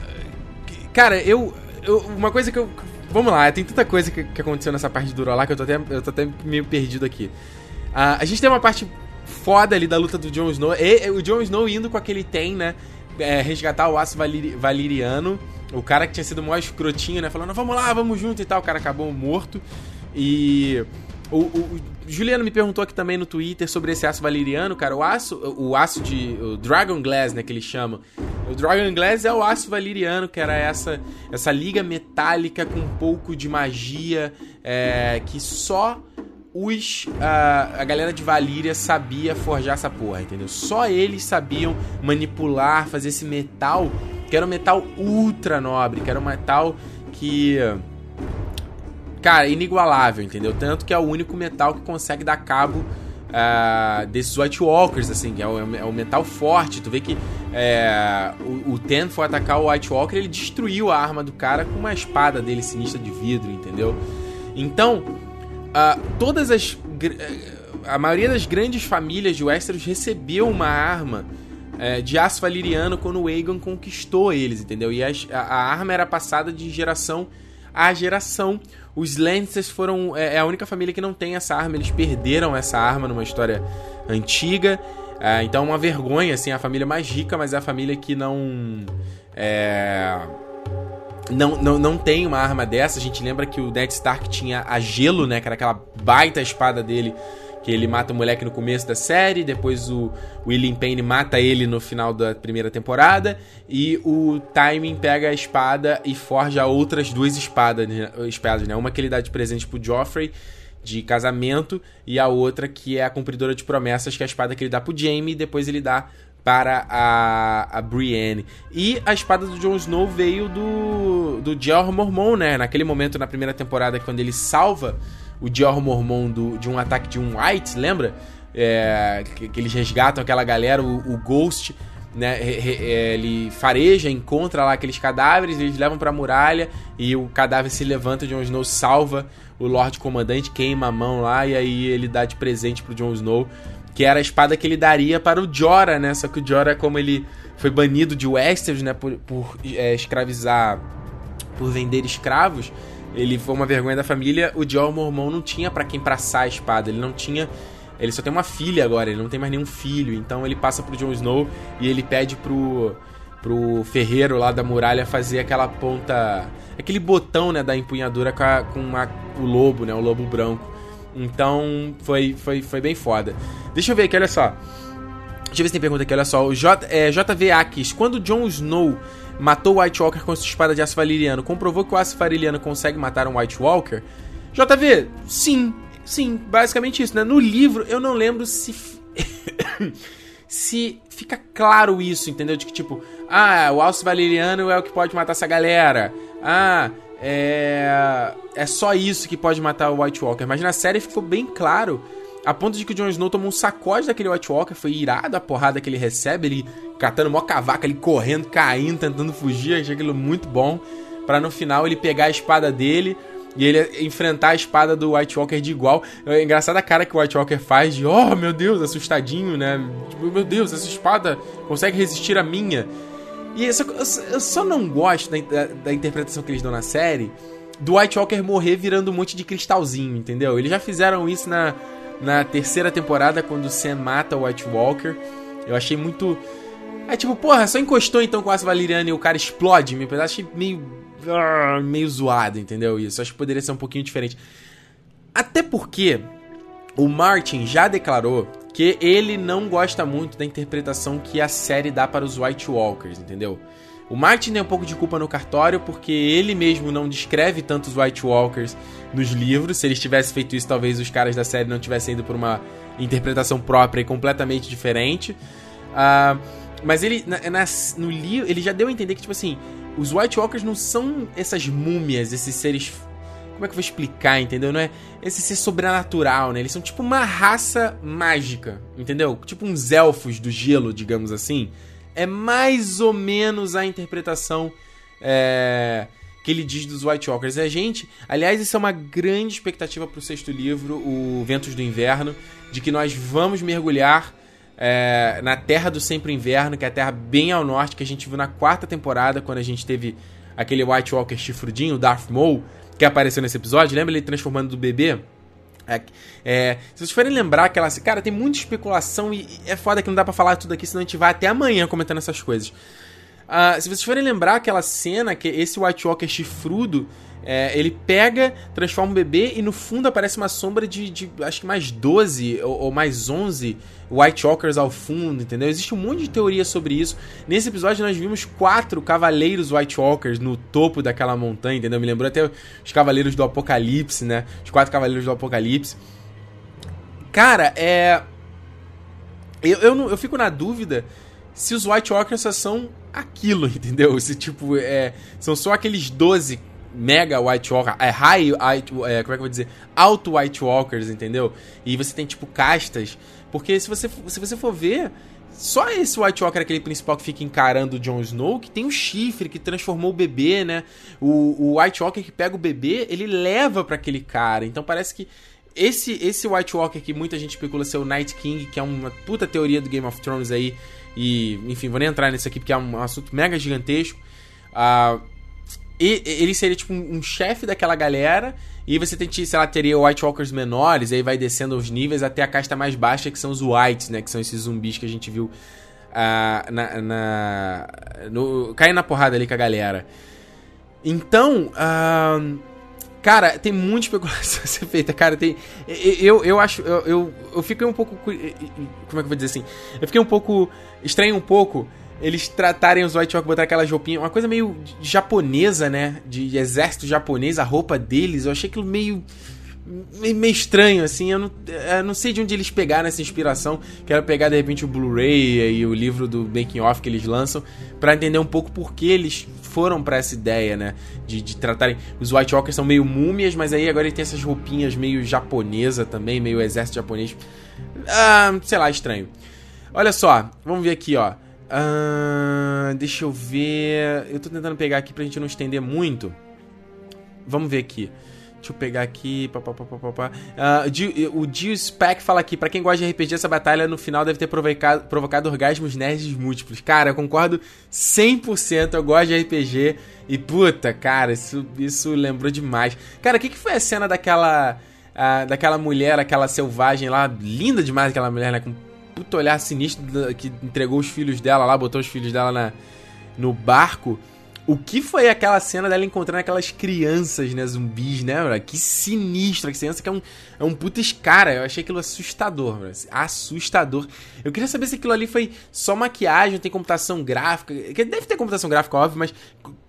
Cara, eu, eu uma coisa que eu vamos lá, tem tanta coisa que, que aconteceu nessa parte do lá que eu tô até, eu tô até meio perdido aqui. Uh, a gente tem uma parte foda ali da luta do Jon Snow. E, o Jon Snow indo com aquele tem, né? É, resgatar o aço valir, valiriano. O cara que tinha sido o maior escrotinho, né? Falando, vamos lá, vamos junto e tal. O cara acabou morto. E. O, o, o, Juliano me perguntou aqui também no Twitter sobre esse aço valeriano, cara. O aço, o aço de. O Dragon Glass, né? Que eles chamam. O Dragon Glass é o aço valeriano, que era essa, essa liga metálica com um pouco de magia é, que só os a, a galera de Valíria sabia forjar essa porra, entendeu? Só eles sabiam manipular, fazer esse metal, que era um metal ultra nobre, que era um metal que cara, inigualável, entendeu? Tanto que é o único metal que consegue dar cabo uh, desses White Walkers, assim, é o, é metal forte. Tu vê que é, o, o Ten foi atacar o White Walker, ele destruiu a arma do cara com uma espada dele sinistra de vidro, entendeu? Então, uh, todas as. A maioria das grandes famílias de Westeros recebeu uma arma é, de aço valiriano quando o Aegon conquistou eles, entendeu? E a, a, arma era passada de geração a geração. Os Lancers foram. É, é, a única família que não tem essa arma. Eles perderam essa arma numa história antiga. É, então é uma vergonha, assim, a família mais rica, mas é a família que não. É, não, não, não tem uma arma dessa. A gente lembra que o Ned Stark tinha a gelo, né? Que era aquela baita espada dele que ele mata o moleque no começo da série, depois o William Payne mata ele no final da primeira temporada, e o Timing pega a espada e forja outras duas espadas, né? espadas né? Uma que ele dá de presente pro Joffrey, de casamento, e a outra que é a cumpridora de promessas, que é a espada que ele dá pro Jaime, e depois ele dá para a, a Brienne. E a espada do Jon Snow veio do, do Jorah Mormont, né? Naquele momento, na primeira temporada, quando ele salva o Dior Mormon do, de um ataque de um White, lembra? É, que, que, eles resgatam aquela galera, o, o Ghost, né? É, ele fareja, encontra lá aqueles cadáveres, eles levam pra muralha e o cadáver se levanta, o Jon Snow salva o Lorde Comandante, queima a mão lá e aí ele dá de presente pro Jon Snow, que era a espada que ele daria para o Jorah, né? Só que o Jorah, como ele foi banido de Westeros, né? Por, por é, escravizar, por vender escravos, ele foi uma vergonha da família. O Joel Mormon não tinha para quem passar a espada. Ele não tinha. Ele só tem uma filha agora, ele não tem mais nenhum filho. Então ele passa pro Jon Snow e ele pede pro, pro ferreiro lá da muralha fazer aquela ponta. Aquele botão, né, da empunhadura com, a, com a, o lobo, né? O lobo branco. Então foi, foi, foi bem foda. Deixa eu ver aqui, olha só. Deixa eu ver se tem pergunta aqui, olha só. O J, é, JV quando Jon Snow matou o White Walker com sua espada de aço valeriano, comprovou que o aço valeriano consegue matar um White Walker? JV, sim, sim, basicamente isso, né? No livro eu não lembro se se fica claro isso, entendeu? De que tipo, ah, o aço valeriano é o que pode matar essa galera. Ah, é é só isso que pode matar o White Walker, mas na série ficou bem claro a ponto de que o Jon Snow tomou um sacode daquele White Walker, foi irado a porrada que ele recebe, ele catando mó cavaca, ele correndo, caindo, tentando fugir, achei aquilo muito bom. para no final ele pegar a espada dele e ele enfrentar a espada do White Walker de igual. É engraçada a cara que o White Walker faz de, oh meu Deus, assustadinho, né? Tipo, meu Deus, essa espada consegue resistir a minha. E eu só, eu só não gosto da, da, da interpretação que eles dão na série do White Walker morrer virando um monte de cristalzinho, entendeu? Eles já fizeram isso na na terceira temporada, quando o Sam mata o White Walker. Eu achei muito. É tipo, porra, só encostou então com o Aço Valeriano e o cara explode. Me achei meio. Ah, meio zoado, entendeu? Isso. Acho que poderia ser um pouquinho diferente. Até porque o Martin já declarou que ele não gosta muito da interpretação que a série dá para os White Walkers, entendeu? O Martin tem um pouco de culpa no cartório porque ele mesmo não descreve tantos White Walkers nos livros. Se eles tivessem feito isso, talvez os caras da série não tivessem ido por uma interpretação própria e completamente diferente. Uh, mas ele, na, na, no livro, ele já deu a entender que, tipo assim, os White Walkers não são essas múmias, esses seres. Como é que eu vou explicar, entendeu? Não é esse ser sobrenatural, né? Eles são tipo uma raça mágica, entendeu? Tipo uns elfos do gelo, digamos assim é mais ou menos a interpretação é, que ele diz dos White Walkers. A gente, aliás, isso é uma grande expectativa para o sexto livro, o Ventos do Inverno, de que nós vamos mergulhar é, na Terra do Sempre Inverno, que é a terra bem ao norte, que a gente viu na quarta temporada, quando a gente teve aquele White Walker chifrudinho, o Darth Maul. Que apareceu nesse episódio, lembra ele transformando do bebê? É, é, se vocês forem lembrar aquela. Cara, tem muita especulação e é foda que não dá pra falar tudo aqui, senão a gente vai até amanhã comentando essas coisas. Uh, se vocês forem lembrar aquela cena que esse White Walker chifrudo é, ele pega, transforma um bebê e no fundo aparece uma sombra de, de acho que mais 12 ou, ou, mais 11 White Walkers ao fundo, entendeu? Existe um monte de teoria sobre isso. Nesse episódio nós vimos quatro cavaleiros White Walkers no topo daquela montanha, entendeu? Me lembrou até os cavaleiros do Apocalipse, né? Os quatro cavaleiros do Apocalipse. Cara, é. Eu, eu, eu fico na dúvida se os White Walkers só são aquilo, entendeu? Se, tipo, é, são só aqueles 12 mega White Walker, é high, é, como é que eu vou dizer, alto White Walkers, entendeu? E você tem tipo castas, porque se você, se você for ver, só esse White Walker, aquele principal que fica encarando o Jon Snow, que tem o um chifre, que transformou o bebê, né? O, o White Walker que pega o bebê, ele leva para aquele cara. Então parece que esse esse White Walker que muita gente especula ser o Night King, que é uma puta teoria do Game of Thrones aí, e enfim, vou nem entrar nisso aqui porque é um assunto mega gigantesco. Uh, e, ele seria tipo um, um chefe daquela galera. E você tem, sei lá, teria White Walkers menores, aí vai descendo os níveis até a casta mais baixa, que são os Whites, né? Que são esses zumbis que a gente viu uh, na, na, no, caindo na porrada ali com a galera. Então, cara, tem muita especulação a ser feita, cara. Tem, eu, eu acho, eu, eu, eu fiquei um pouco. Como é que eu vou dizer assim? Eu fiquei um pouco. Estranho um pouco eles tratarem os White Walkers, botar aquelas roupinhas, uma coisa meio japonesa, né? De exército japonês, a roupa deles, eu achei aquilo meio. meio estranho, assim. Eu não, eu não sei de onde eles pegaram essa inspiração. Quero pegar de repente o Blu-ray e o livro do Making Off que eles lançam, para entender um pouco por que eles foram para essa ideia, né? De, de tratarem. Os White Walkers são meio múmias, mas aí agora ele tem essas roupinhas meio japonesa também, meio exército japonês. Ah, sei lá, estranho. Olha só, vamos ver aqui, ó. Uh, deixa eu ver. Eu tô tentando pegar aqui pra gente não estender muito. Vamos ver aqui. Deixa eu pegar aqui. Pá, pá, pá, pá, pá. Uh, o Dio Spec fala aqui: pra quem gosta de RPG, essa batalha no final deve ter provocado, provocado orgasmos nerds múltiplos. Cara, eu concordo 100%. Eu gosto de RPG. E puta, cara, isso, isso lembrou demais. Cara, o que, que foi a cena daquela. Uh, daquela mulher, aquela selvagem lá? Linda demais aquela mulher, né? Com puto olhar sinistro que entregou os filhos dela lá, botou os filhos dela na, no barco. O que foi aquela cena dela encontrando aquelas crianças, né, zumbis, né, bro? Que sinistro, que criança que é um, é um puta escara. Eu achei aquilo assustador, bro. Assustador. Eu queria saber se aquilo ali foi só maquiagem, tem computação gráfica. Deve ter computação gráfica, óbvio, mas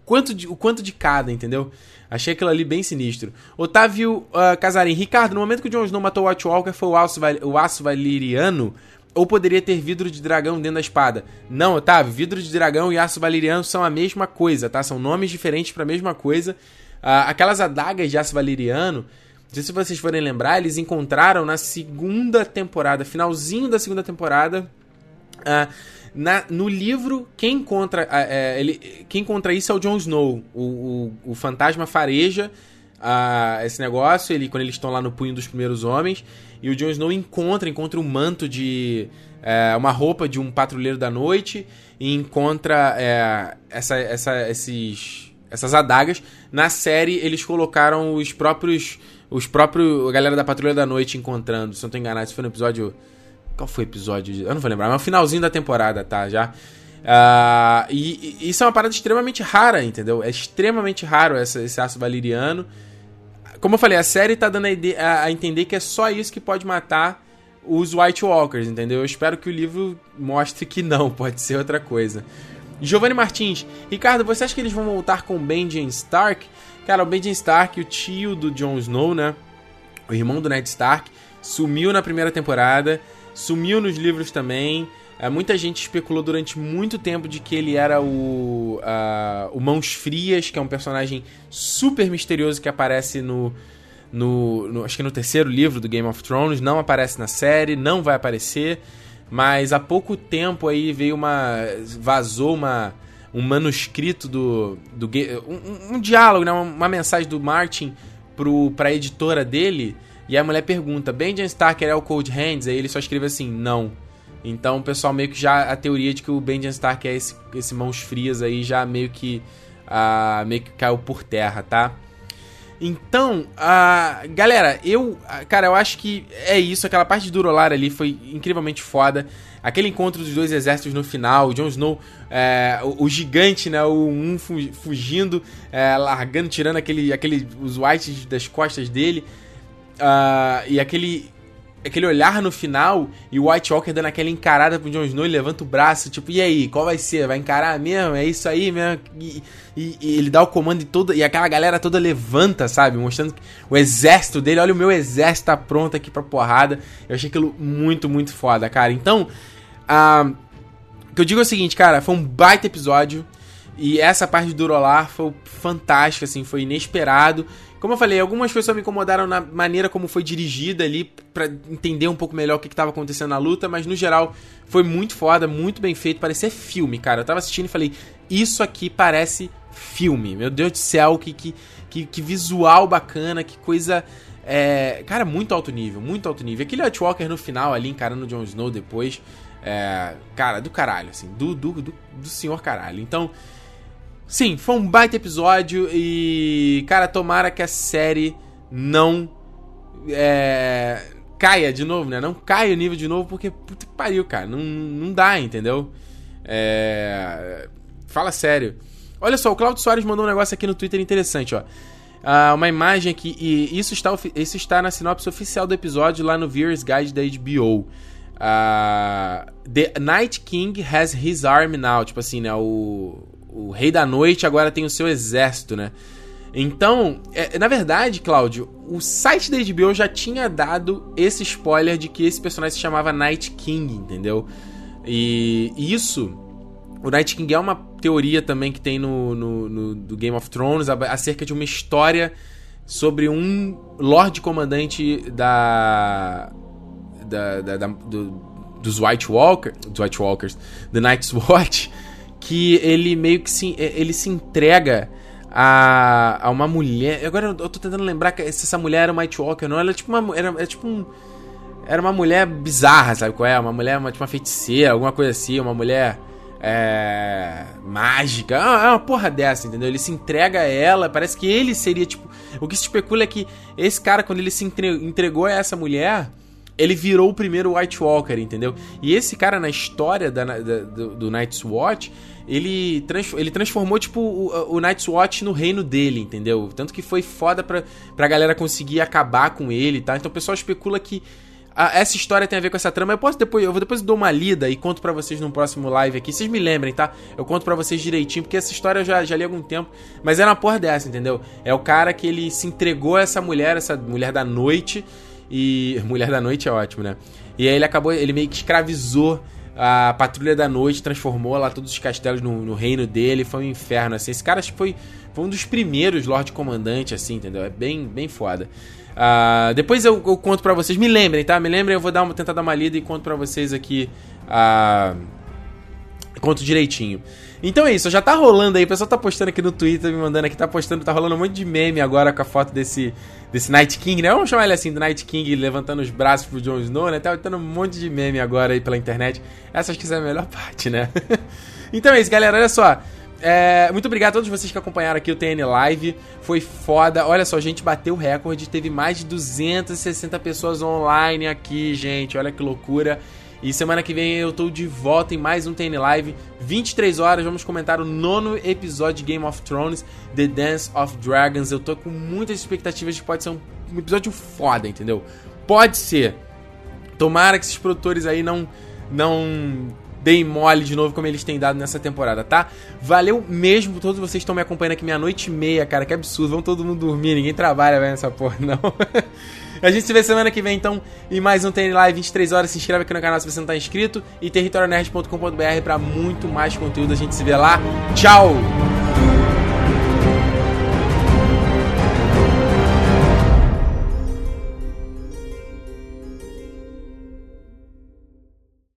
quanto de, o quanto de cada, entendeu? Achei aquilo ali bem sinistro. Otávio uh, Casarim. Ricardo, no momento que o Jon Snow matou o Watchwalker, foi o aço, o aço valeriano ou poderia ter vidro de dragão dentro da espada. Não, Otávio, vidro de dragão e aço valeriano são a mesma coisa, tá? São nomes diferentes para a mesma coisa. Uh, aquelas adagas de aço valeriano, não sei se vocês forem lembrar, eles encontraram na segunda temporada, finalzinho da segunda temporada. Uh, na, no livro, quem encontra, uh, ele, quem encontra isso é o Jon Snow. O, o, o fantasma fareja esse negócio, ele, quando eles estão lá no punho dos primeiros homens. E o Jon Snow encontra, encontra um manto de. É, uma roupa de um patrulheiro da noite. E encontra é, essa, essa, esses, essas adagas. Na série, eles colocaram os próprios. Os próprios. A galera da Patrulha da Noite encontrando. Se eu não tô enganado, isso foi no episódio. Qual foi o episódio? Eu não vou lembrar, mas é o finalzinho da temporada, tá? Já. Uh, e, e, isso é uma parada extremamente rara, entendeu? É extremamente raro essa, esse aço valeriano. Como eu falei, a série tá dando a, a, entender que é só isso que pode matar os White Walkers, entendeu? Eu espero que o livro mostre que não, pode ser outra coisa. Giovanni Martins, Ricardo, você acha que eles vão voltar com Benjen Stark? Cara, o Benjen Stark, o tio do Jon Snow, né? O irmão do Ned Stark, sumiu na primeira temporada, sumiu nos livros também. É, muita gente especulou durante muito tempo de que ele era o, o Mãos Frias, que é um personagem super misterioso que aparece no, no, no, Acho que no terceiro livro do Game of Thrones. Não aparece na série, não vai aparecer. Mas há pouco tempo aí veio uma. vazou uma, um manuscrito do. do um, um diálogo, né, uma, uma mensagem do Martin pro, pra editora dele. E a mulher pergunta: Benjamin Starker é o Cold Hands? Aí ele só escreve assim: não. Então o pessoal meio que já. A teoria de que o Benjamin Stark é esse, esse mãos frias aí já meio que. Uh, meio que caiu por terra, tá? Então, uh, galera, eu. Cara, eu acho que é isso. Aquela parte de Durolar ali foi incrivelmente foda. Aquele encontro dos dois exércitos no final, o Jon Snow, é, o, o, gigante, né? O um fugindo, é, largando, tirando aquele, aquele, os whites das costas dele. Uh, e aquele aquele olhar no final e o White Walker dando aquela encarada pro Jon Snow e levanta o braço, tipo, e aí, qual vai ser? Vai encarar mesmo? É isso aí mesmo? E, e, e ele dá o comando e toda, e aquela galera toda levanta, sabe? Mostrando o exército dele, olha o meu exército tá pronto aqui pra porrada. Eu achei aquilo muito, muito foda, cara. Então, uh, o que eu digo é o seguinte, cara, foi um baita episódio. E essa parte do Durolar foi fantástica, assim, foi inesperado. Como eu falei, algumas pessoas me incomodaram na maneira como foi dirigida ali, para entender um pouco melhor o que, estava acontecendo na luta, mas no geral foi muito foda, muito bem feito, parecia filme, cara. Eu tava assistindo e falei, isso aqui parece filme. Meu Deus do céu, que, que, que, que visual bacana, que coisa. É, cara, muito alto nível, muito alto nível. Aquele White Walker no final ali, encarando o Jon Snow depois. É, cara, do caralho, assim, do, do, do, do senhor caralho. Então, Sim, foi um baita episódio e, cara, tomara que a série não é, caia de novo, né? Não caia o nível de novo, porque puta que pariu, cara. Não, não dá, entendeu? É, fala sério. Olha só, o Claudio Soares mandou um negócio aqui no Twitter interessante, ó. Uh, uma imagem aqui, e isso está, isso está na sinopse oficial do episódio lá no Viewer's Guide da HBO. Ah, The Night King has his army now. Tipo assim, né? O, o Rei da Noite agora tem o seu exército, né? Então, é, na verdade, Cláudio, o site da HBO já tinha dado esse spoiler de que esse personagem se chamava Night King, entendeu? E isso, o Night King é uma teoria também que tem no, no, no do Game of Thrones acerca de uma história sobre um Lorde Comandante da, da, da, da do, dos White Walkers, dos White Walkers, The Night's Watch, que ele meio que se, ele se entrega a, a uma mulher. Agora eu tô tentando lembrar se essa mulher era uma White Walker, não. Ela é tipo uma. Era, era tipo um. Era uma mulher bizarra, sabe qual é? Uma mulher, uma, tipo uma feiticeira, alguma coisa assim, uma mulher. É. mágica. É uma porra dessa, entendeu? Ele se entrega a ela, parece que ele seria, tipo. O que se especula é que esse cara, quando ele se entregou a essa mulher ele virou o primeiro White Walker, entendeu? E esse cara na história da, da, do, do Night's Watch, ele, trans, ele transformou, tipo, o, o Night's Watch no reino dele, entendeu? Tanto que foi foda pra, pra galera conseguir acabar com ele, tá? Então o pessoal especula que a, essa história tem a ver com essa trama. Eu posso depois, eu vou depois dou uma lida e conto para vocês no próximo live aqui. Vocês me lembrem, tá? Eu conto para vocês direitinho, porque essa história eu já, já li há algum tempo. Mas era uma porra dessa, entendeu? É o cara que ele se entregou a essa mulher, essa mulher da noite e. Mulher da Noite é ótimo, né? E aí ele acabou, ele meio que escravizou a Patrulha da Noite, transformou lá todos os castelos no, no reino dele, foi um inferno, assim. Esse cara acho que foi, foi um dos primeiros Lorde Comandante, assim, entendeu? É bem, bem foda. Uh, depois eu, eu conto pra vocês, me lembrem, tá? Me lembrem, eu vou dar uma, tentar dar uma lida e conto pra vocês aqui. Uh, conto direitinho. Então é isso, já tá rolando aí, o pessoal tá postando aqui no Twitter, me mandando aqui, tá postando, tá rolando um monte de meme agora com a foto desse, desse Night King, né? Vamos chamar ele assim, do Night King levantando os braços pro Jon Snow, né? Tá tendo um monte de meme agora aí pela internet. Essa acho que é a melhor parte, né? então é isso, galera, olha só. É, muito obrigado a todos vocês que acompanharam aqui o TN Live. Foi foda. Olha só, a gente bateu o recorde. Teve mais de 260 pessoas online aqui, gente. Olha que loucura. E semana que vem eu tô de volta em mais um TN Live, 23 horas, vamos comentar o nono episódio de Game of Thrones, The Dance of Dragons. Eu tô com muitas expectativas de que pode ser um, um episódio foda, entendeu? Pode ser. Tomara que esses produtores aí não não deem mole de novo como eles têm dado nessa temporada, tá? Valeu mesmo, todos vocês estão me acompanhando aqui meia noite e meia, cara, que absurdo. Vamos todo mundo dormir, ninguém trabalha vendo essa porra, não. A gente se vê semana que vem, então, em mais um TN Live 23 horas. Se inscreve aqui no canal se você não tá inscrito. E territorionerd.com.br para muito mais conteúdo. A gente se vê lá. Tchau!